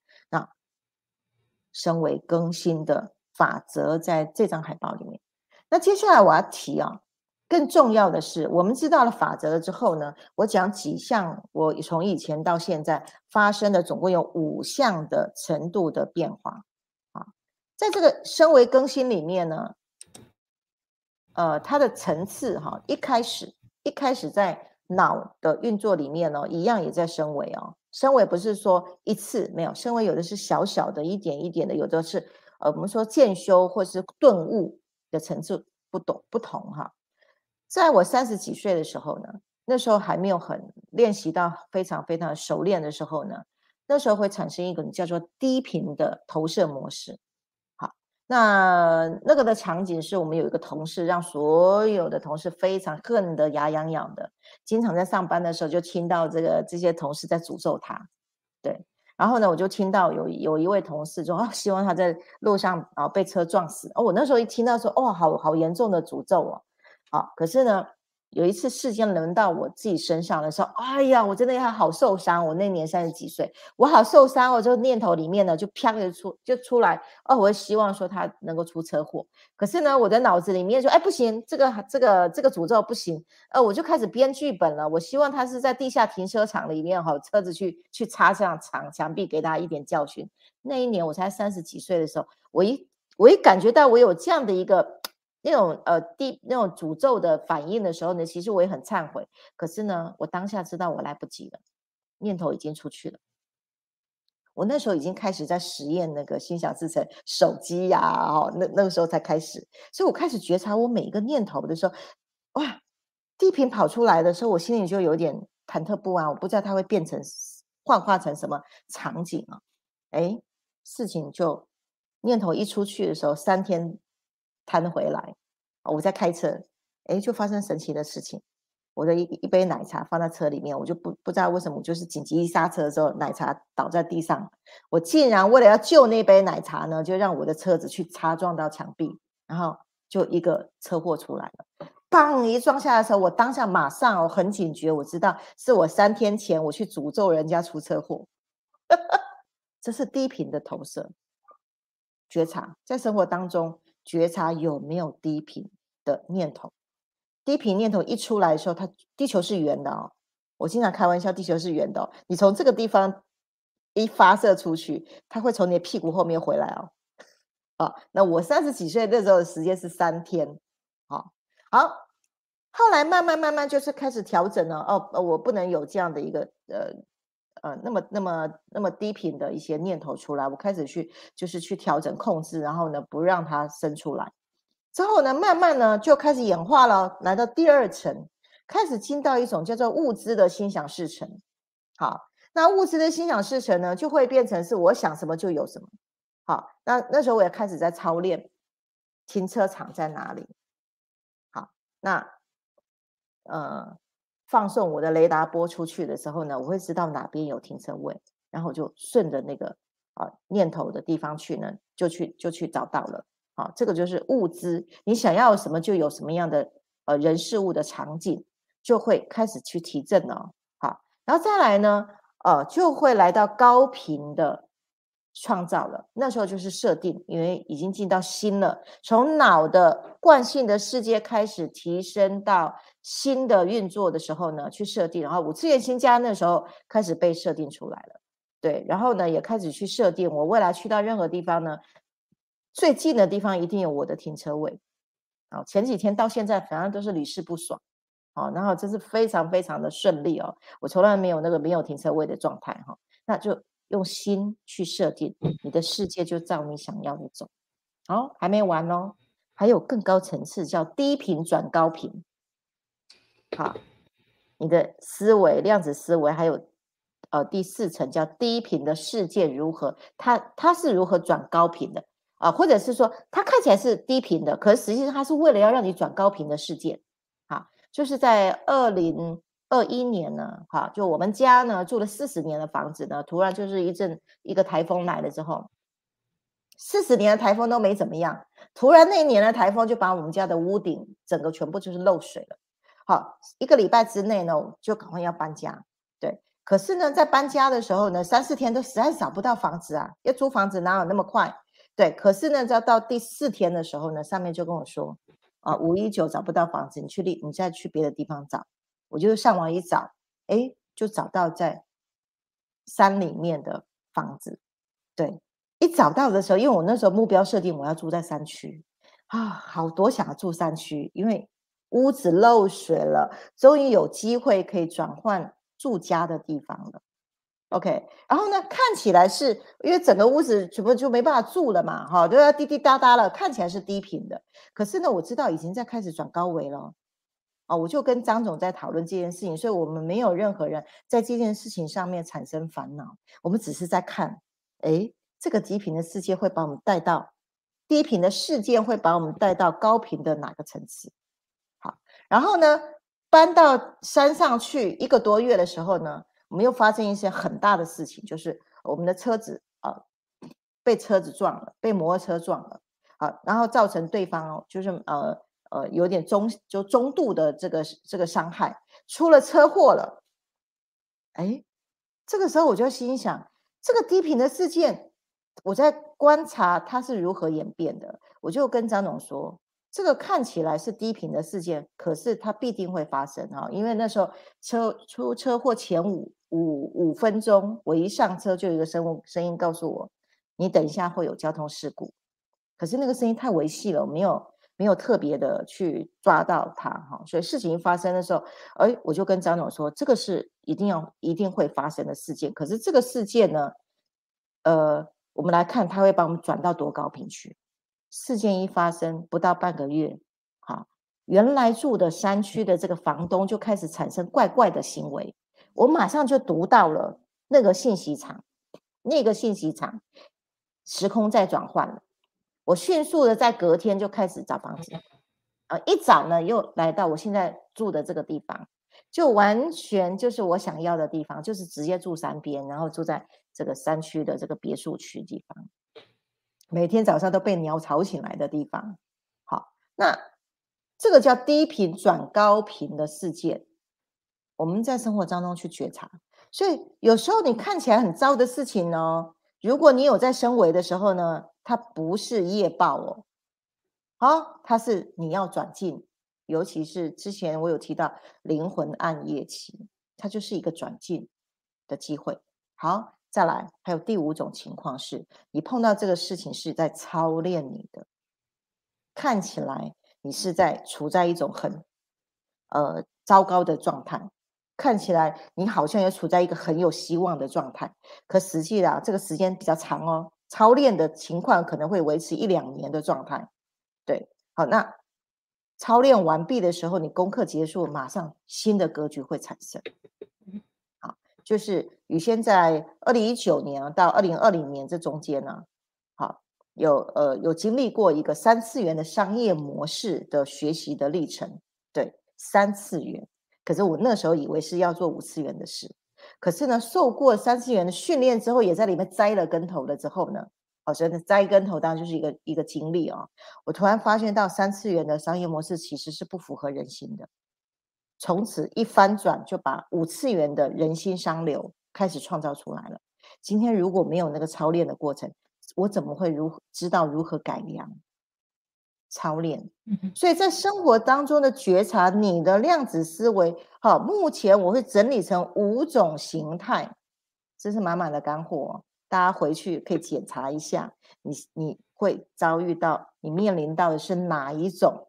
升为更新的。法则在这张海报里面。那接下来我要提啊，更重要的是，我们知道了法则了之后呢，我讲几项，我从以前到现在发生的总共有五项的程度的变化啊，在这个升维更新里面呢，呃，它的层次哈，一开始一开始在脑的运作里面呢，一样也在升维哦，升维不是说一次没有，升维有的是小小的一点一点的，有的是呃，我们说渐修或是顿悟的层次不懂不同哈。在我三十几岁的时候呢，那时候还没有很练习到非常非常熟练的时候呢，那时候会产生一种叫做低频的投射模式。那那个的场景是我们有一个同事，让所有的同事非常恨得牙痒痒的，经常在上班的时候就听到这个这些同事在诅咒他。对，然后呢，我就听到有有一位同事说啊，希望他在路上啊被车撞死。哦，我那时候一听到说，哦，好好严重的诅咒哦。好，可是呢，有一次事件轮到我自己身上的时候，哎呀，我真的要好受伤。我那年三十几岁，我好受伤。我这个念头里面呢，就啪就出就出来，哦，我希望说他能够出车祸。可是呢，我的脑子里面说，哎，不行，这个这个这个诅咒不行。呃，我就开始编剧本了。我希望他是在地下停车场里面哈，车子去去擦上墙墙壁，给他一点教训。那一年我才三十几岁的时候，我一我一感觉到我有这样的一个。那种呃地那种诅咒的反应的时候呢，其实我也很忏悔。可是呢，我当下知道我来不及了，念头已经出去了。我那时候已经开始在实验那个心想事成手机呀，哦，那那个时候才开始。所以我开始觉察我每一个念头的时候，哇，地平跑出来的时候，我心里就有点忐忑不安。我不知道它会变成幻化成什么场景啊？哎，事情就念头一出去的时候，三天。弹回来，我在开车，哎，就发生神奇的事情。我的一一杯奶茶放在车里面，我就不不知道为什么，我就是紧急刹车的时候，奶茶倒在地上。我竟然为了要救那杯奶茶呢，就让我的车子去擦撞到墙壁，然后就一个车祸出来了。砰！一撞下的时候，我当下马上我很警觉，我知道是我三天前我去诅咒人家出车祸。这是低频的投射，觉察在生活当中。觉察有没有低频的念头？低频念头一出来的时候，它地球是圆的哦。我经常开玩笑，地球是圆的哦。你从这个地方一发射出去，它会从你的屁股后面回来哦。啊，那我三十几岁那时候的时间是三天。好，好，后来慢慢慢慢就是开始调整了。哦，我不能有这样的一个呃。呃，那么那么那么低频的一些念头出来，我开始去就是去调整控制，然后呢不让它生出来。之后呢，慢慢呢就开始演化了，来到第二层，开始进到一种叫做物资的心想事成。好，那物资的心想事成呢，就会变成是我想什么就有什么。好，那那时候我也开始在操练，停车场在哪里？好，那呃。放送我的雷达波出去的时候呢，我会知道哪边有停车位，然后就顺着那个啊念头的地方去呢，就去就去找到了。好，这个就是物资，你想要什么就有什么样的呃人事物的场景，就会开始去提振了。好，然后再来呢，呃，就会来到高频的。创造了，那时候就是设定，因为已经进到心了，从脑的惯性的世界开始提升到新的运作的时候呢，去设定，然后五次元新家那时候开始被设定出来了，对，然后呢也开始去设定，我未来去到任何地方呢，最近的地方一定有我的停车位，啊，前几天到现在反正都是屡试不爽，好，然后这是非常非常的顺利哦，我从来没有那个没有停车位的状态哈，那就。用心去设定，你的世界就照你想要的走。好，还没完哦，还有更高层次，叫低频转高频。好，你的思维、量子思维，还有呃第四层叫低频的世界如何？它它是如何转高频的啊？或者是说，它看起来是低频的，可是实际上它是为了要让你转高频的世界。好，就是在二零。二一年呢，哈，就我们家呢住了四十年的房子呢，突然就是一阵一个台风来了之后，四十年的台风都没怎么样，突然那一年的台风就把我们家的屋顶整个全部就是漏水了。好，一个礼拜之内呢，就赶快要搬家。对，可是呢，在搬家的时候呢，三四天都实在找不到房子啊，要租房子哪有那么快？对，可是呢，要到第四天的时候呢，上面就跟我说，啊，五一九找不到房子，你去另你再去别的地方找。我就上网一找，哎，就找到在山里面的房子。对，一找到的时候，因为我那时候目标设定我要住在山区啊，好多想要住山区，因为屋子漏水了，终于有机会可以转换住家的地方了。OK，然后呢，看起来是因为整个屋子全部就没办法住了嘛，哈，都要滴滴答答了，看起来是低频的。可是呢，我知道已经在开始转高维了，啊，我就跟张总在讨论这件事情，所以我们没有任何人在这件事情上面产生烦恼，我们只是在看，哎，这个低频的世界会把我们带到低频的事件会把我们带到高频的哪个层次？好，然后呢，搬到山上去一个多月的时候呢？我们又发生一些很大的事情，就是我们的车子啊被车子撞了，被摩托车撞了，啊，然后造成对方就是呃呃有点中就中度的这个这个伤害，出了车祸了。哎，这个时候我就心想，这个低频的事件，我在观察它是如何演变的，我就跟张总说。这个看起来是低频的事件，可是它必定会发生哈，因为那时候车出车祸前五五五分钟，我一上车就有一个声声音告诉我，你等一下会有交通事故。可是那个声音太维系了，我没有没有特别的去抓到它哈，所以事情一发生的时候，哎，我就跟张总说，这个是一定要一定会发生的事件。可是这个事件呢，呃，我们来看，它会把我们转到多高频去？事件一发生不到半个月，好，原来住的山区的这个房东就开始产生怪怪的行为。我马上就读到了那个信息场，那个信息场时空在转换了。我迅速的在隔天就开始找房子，呃，一找呢又来到我现在住的这个地方，就完全就是我想要的地方，就是直接住山边，然后住在这个山区的这个别墅区地方。每天早上都被鸟吵醒来的地方，好，那这个叫低频转高频的事件，我们在生活当中去觉察。所以有时候你看起来很糟的事情呢，如果你有在升维的时候呢，它不是业报哦，好，它是你要转进，尤其是之前我有提到灵魂暗夜期，它就是一个转进的机会。好。再来，还有第五种情况是，你碰到这个事情是在操练你的，看起来你是在处在一种很呃糟糕的状态，看起来你好像也处在一个很有希望的状态，可实际啊，这个时间比较长哦，操练的情况可能会维持一两年的状态。对，好，那操练完毕的时候，你功课结束，马上新的格局会产生。好就是宇轩在二零一九年到二零二零年这中间呢，好有呃有经历过一个三次元的商业模式的学习的历程，对三次元。可是我那时候以为是要做五次元的事，可是呢，受过三次元的训练之后，也在里面栽了跟头了之后呢，哦，真的栽跟头当然就是一个一个经历啊。我突然发现到三次元的商业模式其实是不符合人心的。从此一翻转，就把五次元的人心商流开始创造出来了。今天如果没有那个操练的过程，我怎么会如知道如何改良？操练，所以在生活当中的觉察，你的量子思维，好，目前我会整理成五种形态，这是满满的干货，哦大家回去可以检查一下，你你会遭遇到，你面临到的是哪一种？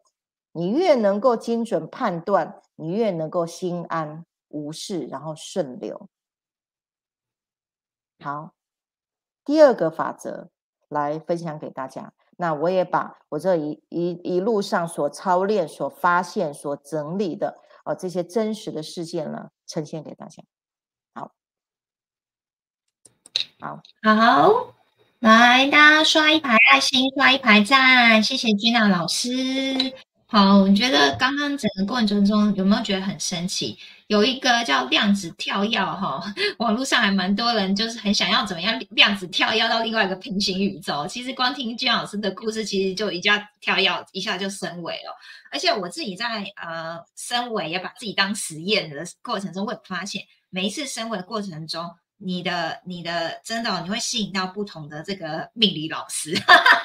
你越能够精准判断。你越能够心安无事，然后顺流。好，第二个法则来分享给大家。那我也把我这一一一路上所操练、所发现、所整理的呃这些真实的事件呢，呈现给大家。好，好，好，来，大家刷一排爱心，刷一排赞，谢谢君娜老师。好，我觉得刚刚整个过程中有没有觉得很神奇？有一个叫量子跳跃哈，网络上还蛮多人就是很想要怎么样量子跳跃到另外一个平行宇宙。其实光听金老师的故事，其实就一下跳跃一下就升维了。而且我自己在呃升维也把自己当实验的过程中，会发现每一次升维的过程中，你的你的真的你会吸引到不同的这个命理老师。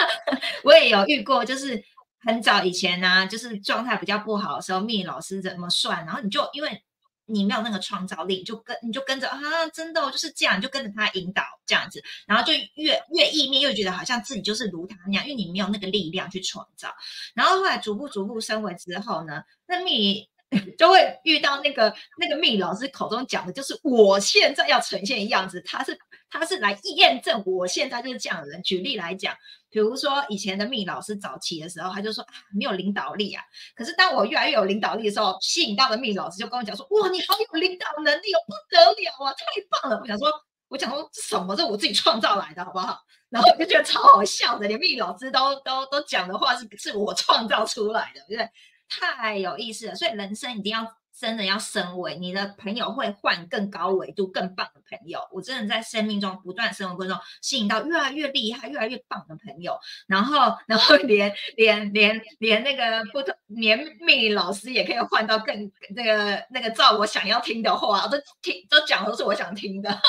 我也有遇过，就是。很早以前呢，就是状态比较不好的时候，命理老师怎么算，然后你就因为。你没有那个创造力，就跟你就跟着啊，真的就是这样，你就跟着他引导这样子，然后就越越意面，又觉得好像自己就是如他那样，因为你没有那个力量去创造。然后后来逐步逐步升维之后呢，那命 就会遇到那个那个命老师口中讲的，就是我现在要呈现的样子，他是他是来验证我现在就是这样的人。举例来讲。比如说以前的命老师早期的时候，他就说啊没有领导力啊。可是当我越来越有领导力的时候，吸引到的命老师就跟我讲说，哇，你好有领导能力哦，不得了啊，太棒了！我想说，我想说什么？这我自己创造来的，好不好？然后我就觉得超好笑的，连命老师都都都讲的话是是我创造出来的，对不对？太有意思了。所以人生一定要。真的要升维，你的朋友会换更高维度、更棒的朋友。我真的在生命中不断升维过程中，吸引到越来越厉害、越来越棒的朋友。然后，然后连连连连那个不同，连命老师也可以换到更那个那个照我想要听的话，都听都讲都是我想听的。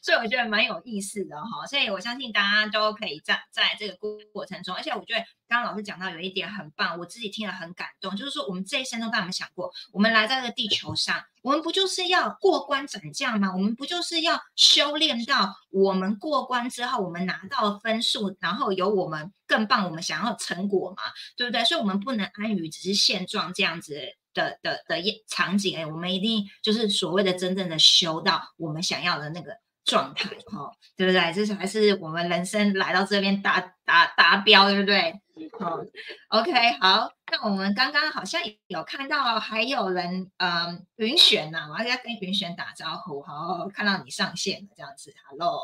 所以我觉得蛮有意思的哈，所以我相信大家都可以在在这个过程中，而且我觉得刚刚老师讲到有一点很棒，我自己听了很感动，就是说我们这一生中，大家有没有想过，我们来在这个地球上，我们不就是要过关斩将吗？我们不就是要修炼到我们过关之后，我们拿到分数，然后有我们更棒我们想要的成果吗？对不对？所以，我们不能安于只是现状这样子。的的的场景哎，我们一定就是所谓的真正的修到我们想要的那个状态哈，对不对？这才是我们人生来到这边达达达标，对不对？好，OK，好，那我们刚刚好像有看到还有人嗯云璇呐，我要跟云璇打招呼，好，看到你上线了这样子，Hello，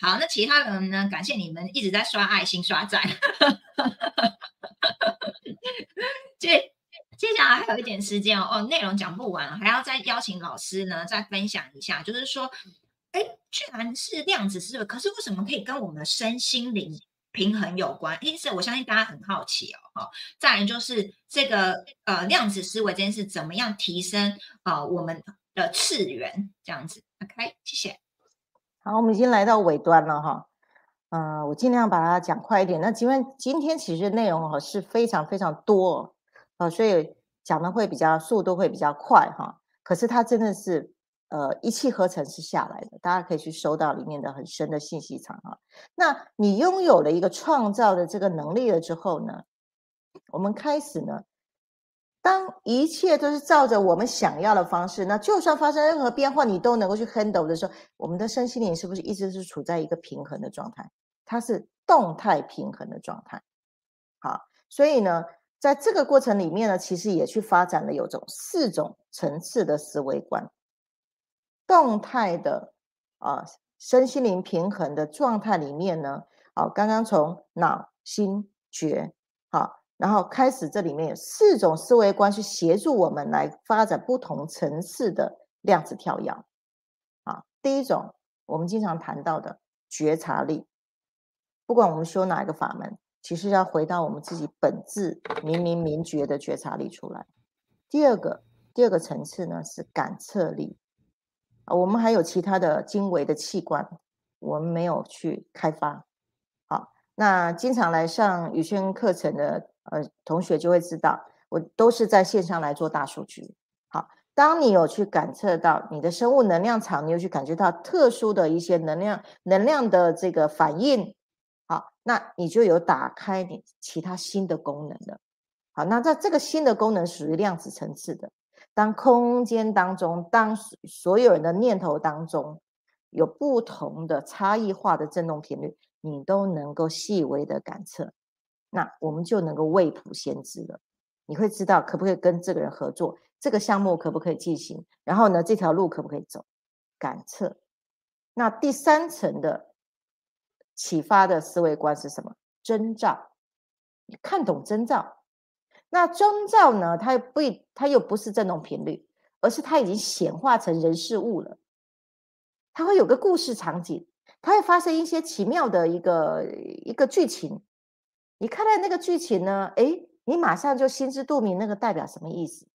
好，那其他人呢？感谢你们一直在刷爱心刷赞，这。接下来还有一点时间哦，哦，内容讲不完，还要再邀请老师呢，再分享一下。就是说，哎，居然是量子思维，可是为什么可以跟我们的身心灵平衡有关？因此，我相信大家很好奇哦，哈。再来就是这个呃量子思维这件事，怎么样提升呃我们的次元？这样子，OK，谢谢。好，我们已经来到尾端了哈，嗯，我尽量把它讲快一点。那今天今天其实内容哈是非常非常多。啊，所以讲的会比较速度会比较快哈，可是它真的是呃一气呵成是下来的，大家可以去收到里面的很深的信息场哈。那你拥有了一个创造的这个能力了之后呢，我们开始呢，当一切都是照着我们想要的方式，那就算发生任何变化，你都能够去 handle 的时候，我们的身心灵是不是一直是处在一个平衡的状态？它是动态平衡的状态。好，所以呢。在这个过程里面呢，其实也去发展了有种四种层次的思维观，动态的啊身心灵平衡的状态里面呢，好，刚刚从脑心觉好，然后开始这里面有四种思维观去协助我们来发展不同层次的量子跳跃。啊，第一种我们经常谈到的觉察力，不管我们修哪一个法门。其实要回到我们自己本质明明明觉的觉察力出来。第二个，第二个层次呢是感测力啊，我们还有其他的精微的器官，我们没有去开发。好，那经常来上宇轩课程的呃同学就会知道，我都是在线上来做大数据。好，当你有去感测到你的生物能量场，你有去感觉到特殊的一些能量能量的这个反应。好，那你就有打开你其他新的功能了。好，那在这个新的功能属于量子层次的，当空间当中，当所有人的念头当中有不同的差异化的振动频率，你都能够细微的感测，那我们就能够未卜先知了。你会知道可不可以跟这个人合作，这个项目可不可以进行，然后呢，这条路可不可以走？感测。那第三层的。启发的思维观是什么？征兆，你看懂征兆。那征兆呢？它不，它又不是振动频率，而是它已经显化成人事物了。它会有个故事场景，它会发生一些奇妙的一个一个剧情。你看到那个剧情呢？哎，你马上就心知肚明，那个代表什么意思？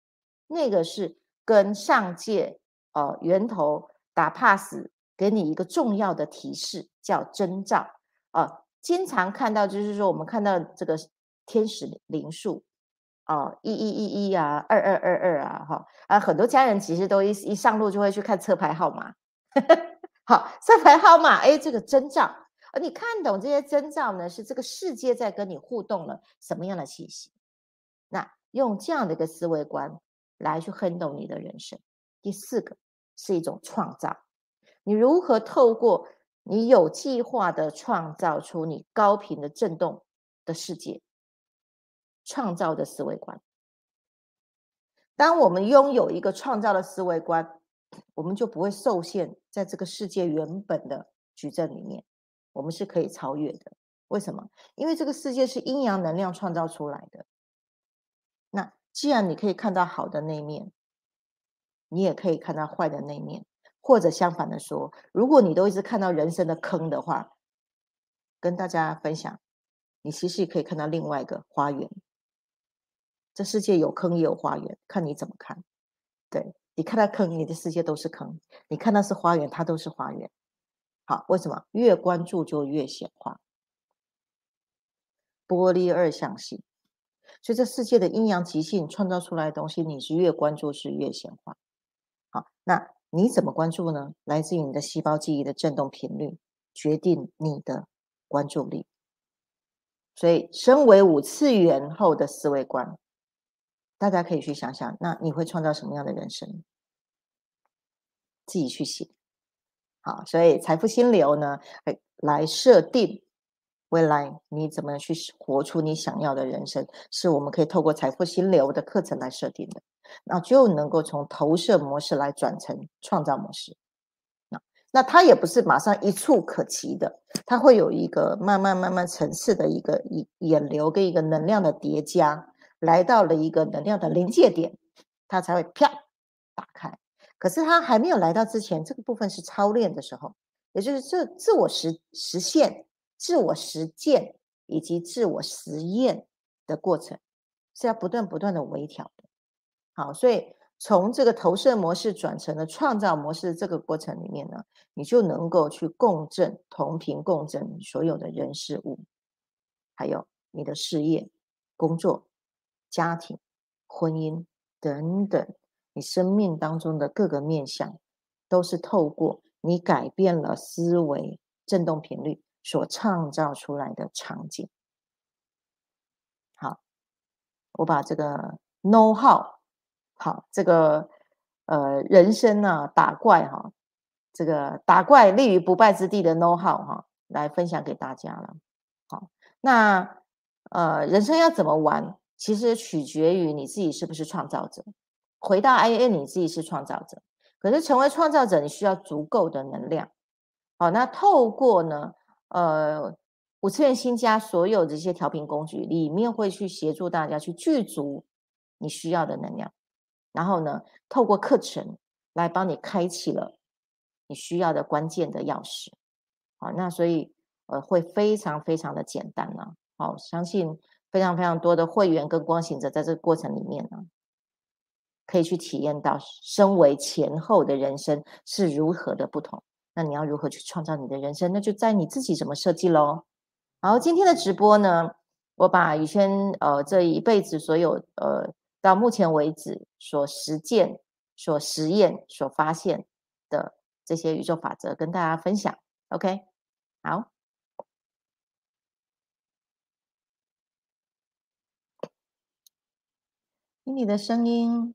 那个是跟上界哦源头打 pass。给你一个重要的提示，叫征兆啊。经常看到，就是说我们看到这个天使灵数哦，一一一一啊，二二二二啊，哈啊，很多家人其实都一一上路就会去看车牌号码，好，车牌号码，哎，这个征兆，而你看懂这些征兆呢，是这个世界在跟你互动了什么样的气息？那用这样的一个思维观来去撼动你的人生。第四个是一种创造，你如何透过你有计划的创造出你高频的震动的世界，创造的思维观。当我们拥有一个创造的思维观，我们就不会受限在这个世界原本的矩阵里面，我们是可以超越的。为什么？因为这个世界是阴阳能量创造出来的。那既然你可以看到好的那一面。你也可以看到坏的那一面，或者相反的说，如果你都一直看到人生的坑的话，跟大家分享，你其实也可以看到另外一个花园。这世界有坑也有花园，看你怎么看。对你看到坑，你的世界都是坑；你看到是花园，它都是花园。好，为什么越关注就越显化？玻璃二象性，所以这世界的阴阳极性创造出来的东西，你是越关注是越显化。好，那你怎么关注呢？来自于你的细胞记忆的振动频率，决定你的关注力。所以，身为五次元后的思维观，大家可以去想想，那你会创造什么样的人生？自己去写。好，所以财富心流呢，来设定未来你怎么去活出你想要的人生，是我们可以透过财富心流的课程来设定的。那就能够从投射模式来转成创造模式。那那它也不是马上一触可及的，它会有一个慢慢慢慢层次的一个眼眼流跟一个能量的叠加，来到了一个能量的临界点，它才会啪打开。可是它还没有来到之前，这个部分是操练的时候，也就是这自我实实现、自我实践以及自我实验的过程，是要不断不断的微调的。好，所以从这个投射模式转成了创造模式这个过程里面呢，你就能够去共振、同频共振所有的人事物，还有你的事业、工作、家庭、婚姻等等，你生命当中的各个面向，都是透过你改变了思维振动频率所创造出来的场景。好，我把这个 know how。好，这个呃，人生呢，打怪哈，这个打怪立于不败之地的 know how 哈，来分享给大家了。好，那呃，人生要怎么玩，其实取决于你自己是不是创造者。回到 I N，你自己是创造者，可是成为创造者，你需要足够的能量。好，那透过呢，呃，五次元新家所有这些调频工具里面，会去协助大家去具足你需要的能量。然后呢，透过课程来帮你开启了你需要的关键的钥匙，好，那所以呃会非常非常的简单呢，好，相信非常非常多的会员跟光行者在这个过程里面呢，可以去体验到身为前后的人生是如何的不同。那你要如何去创造你的人生？那就在你自己怎么设计喽。好，今天的直播呢，我把宇轩呃这一辈子所有呃。到目前为止，所实践、所实验、所发现的这些宇宙法则，跟大家分享。OK，好，你的声音。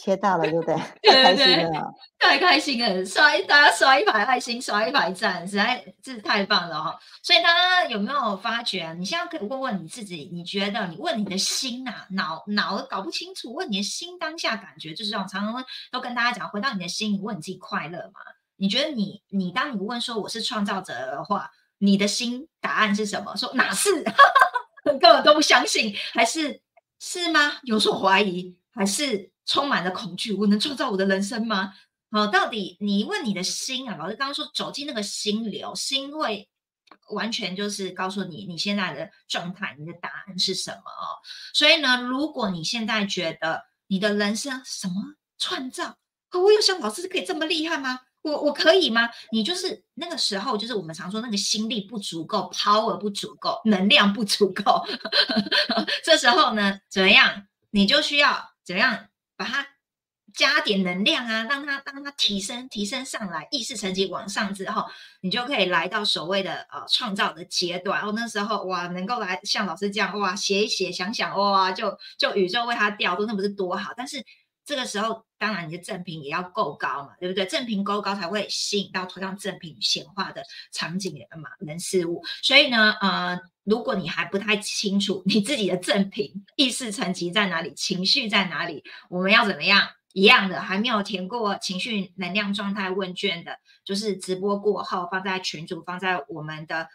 切到了，对不对？太开心了，太开心了！刷一，大家刷一排爱心，刷一排赞，实在是太棒了哈！所以大家有没有发觉？你现在可以问问你自己，你觉得你问你的心呐，脑脑搞不清楚，问你的心当下感觉，就是这种。常常都跟大家讲，回到你的心，你问你自己快乐吗？你觉得你你当你问说我是创造者的话，你的心答案是什么？说哪是？根本都不相信，还是是吗？有所怀疑，还是？充满了恐惧，我能创造我的人生吗？好，到底你问你的心啊，老师刚刚说走进那个心流，心会完全就是告诉你你现在的状态，你的答案是什么哦。所以呢，如果你现在觉得你的人生什么创造，可我有像老师可以这么厉害吗？我我可以吗？你就是那个时候，就是我们常说那个心力不足够，power 不足够，能量不足够。这时候呢，怎么样？你就需要怎么样把它加点能量啊，让它让它提升提升上来，意识层级往上之后，你就可以来到所谓的呃创造的阶段。哦，那时候哇，能够来像老师这样哇写一写，想想哇，就就宇宙为他调度，那不是多好？但是。这个时候，当然你的正品也要够高嘛，对不对？正品够高才会吸引到同样正品显化的场景嘛，人事物。所以呢，呃，如果你还不太清楚你自己的正品意识层级在哪里，情绪在哪里，我们要怎么样？一样的，还没有填过情绪能量状态问卷的，就是直播过后放在群组，放在我们的。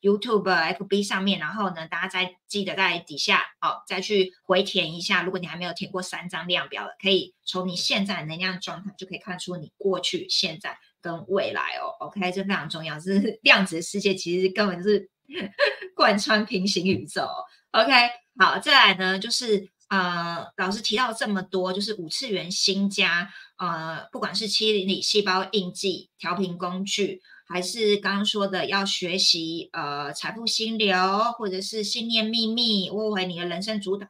YouTube、FB 上面，然后呢，大家再记得在底下哦，再去回填一下。如果你还没有填过三张量表的，可以从你现在能量状态就可以看出你过去、现在跟未来哦。OK，这非常重要。就是量子世界，其实根本是 贯穿平行宇宙。OK，好，再来呢，就是呃，老师提到这么多，就是五次元新加呃，不管是七厘米细胞印记调频工具。还是刚刚说的要学习呃财富心流，或者是信念秘密，握回你的人生主导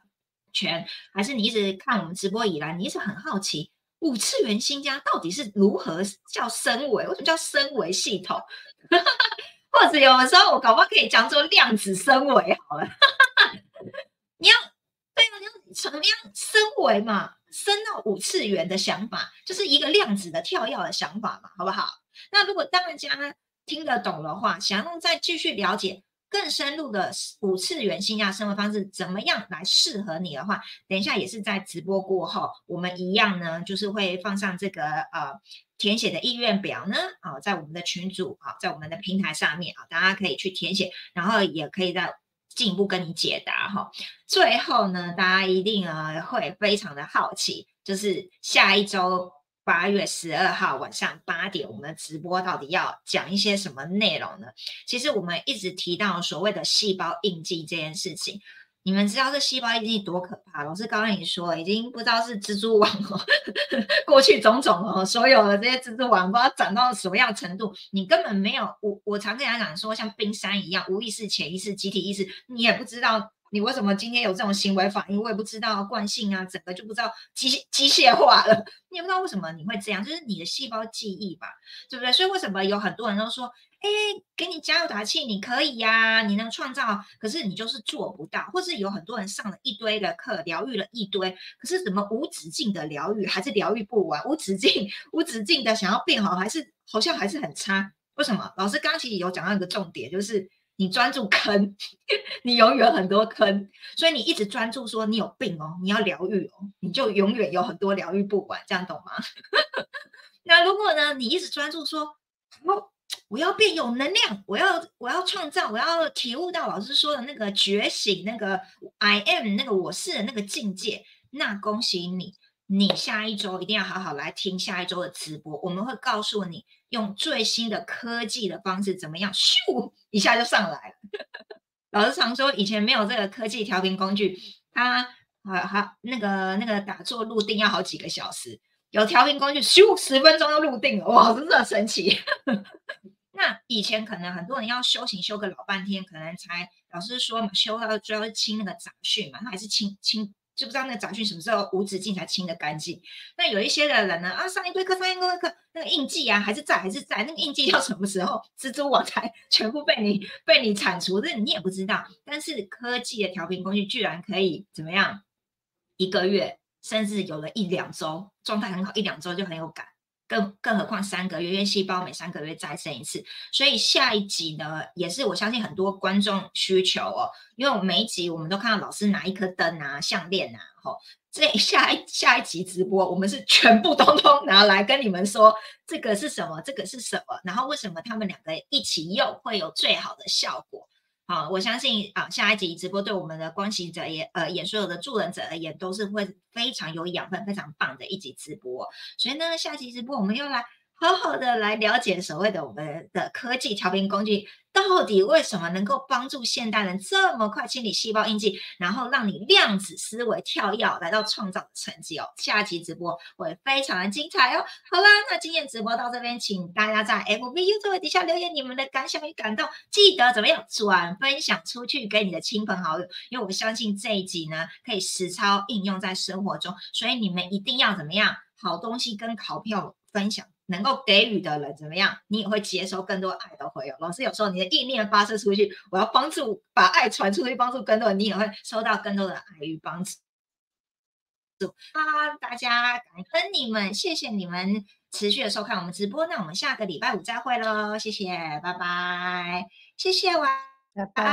权。还是你一直看我们直播以来，你一直很好奇五次元新家到底是如何叫升维？为什么叫升维系统？或者有的时候我搞不好可以讲做量子升维好了。你要对啊，你要怎么样升维嘛？升到五次元的想法，就是一个量子的跳跃的想法嘛，好不好？那如果大家听得懂的话，想要再继续了解更深入的五次元新亚生活方式怎么样来适合你的话，等一下也是在直播过后，我们一样呢，就是会放上这个呃填写的意愿表呢，啊，在我们的群组啊，在我们的平台上面啊，大家可以去填写，然后也可以再进一步跟你解答哈。最后呢，大家一定啊会非常的好奇，就是下一周。八月十二号晚上八点，我们的直播到底要讲一些什么内容呢？其实我们一直提到所谓的细胞印记这件事情，你们知道这细胞印记多可怕？老师刚刚已经说，已经不知道是蜘蛛网哦，过去种种哦，所有的这些蜘蛛网不知道长到什么样程度，你根本没有我我常跟人家讲说，像冰山一样，无意识、潜意识、集体意识，你也不知道。你为什么今天有这种行为反应？我也不知道惯性啊，整个就不知道机机械化了。你也不知道为什么你会这样，就是你的细胞记忆吧，对不对？所以为什么有很多人都说，哎，给你加油打气，你可以呀，你能创造，可是你就是做不到，或是有很多人上了一堆的课，疗愈了一堆，可是怎么无止境的疗愈还是疗愈不完，无止境无止境的想要变好，还是好像还是很差？为什么？老师刚其实有讲到一个重点，就是。你专注坑，你永远很多坑，所以你一直专注说你有病哦，你要疗愈哦，你就永远有很多疗愈不完，这样懂吗？那如果呢，你一直专注说，我我要变有能量，我要我要创造，我要体悟到老师说的那个觉醒，那个 I am 那个我是的那个境界，那恭喜你。你下一周一定要好好来听下一周的直播，我们会告诉你用最新的科技的方式怎么样，咻一下就上来了。老师常说，以前没有这个科技调频工具，它还还那个那个打坐入定要好几个小时，有调频工具，咻十分钟就入定了，哇，真的神奇。那以前可能很多人要修行修个老半天，可能才老师说嘛，修到最后清那个杂讯嘛，那还是清清。就不知道那个杂菌什么时候无止境才清得干净。那有一些的人呢，啊，上一堆课，上一堆课，那个印记啊，还是在，还是在。那个印记要什么时候蜘蛛网才全部被你被你铲除？这你也不知道。但是科技的调频工具居然可以怎么样？一个月，甚至有了一两周，状态很好，一两周就很有感。更更何况三个月，因为细胞每三个月再生一次，所以下一集呢，也是我相信很多观众需求哦。因为我每一集我们都看到老师拿一颗灯啊、项链啊，吼，这下一下一集直播，我们是全部通通拿来跟你们说，这个是什么，这个是什么，然后为什么他们两个一起用会有最好的效果。好，我相信啊，下一集直播对我们的观行者也呃，演所有的助人者而言，都是会非常有养分、非常棒的一集直播。所以呢，下集直播我们又来好好的来了解所谓的我们的科技调频工具。到底为什么能够帮助现代人这么快清理细胞印记，然后让你量子思维跳跃来到创造的成绩哦？下期直播会非常的精彩哦。好啦，那今天直播到这边，请大家在 FBU 座位底下留言你们的感想与感动，记得怎么样转分享出去给你的亲朋好友，因为我相信这一集呢可以实操应用在生活中，所以你们一定要怎么样，好东西跟好票分享。能够给予的人怎么样？你也会接收更多爱的回应。老师有时候你的意念发射出去，我要帮助把爱传出去，帮助更多人，你也会收到更多的爱与帮助。啊，大家感恩你们，谢谢你们持续的收看我们直播。那我们下个礼拜五再会喽，谢谢，拜拜，谢谢，晚拜拜。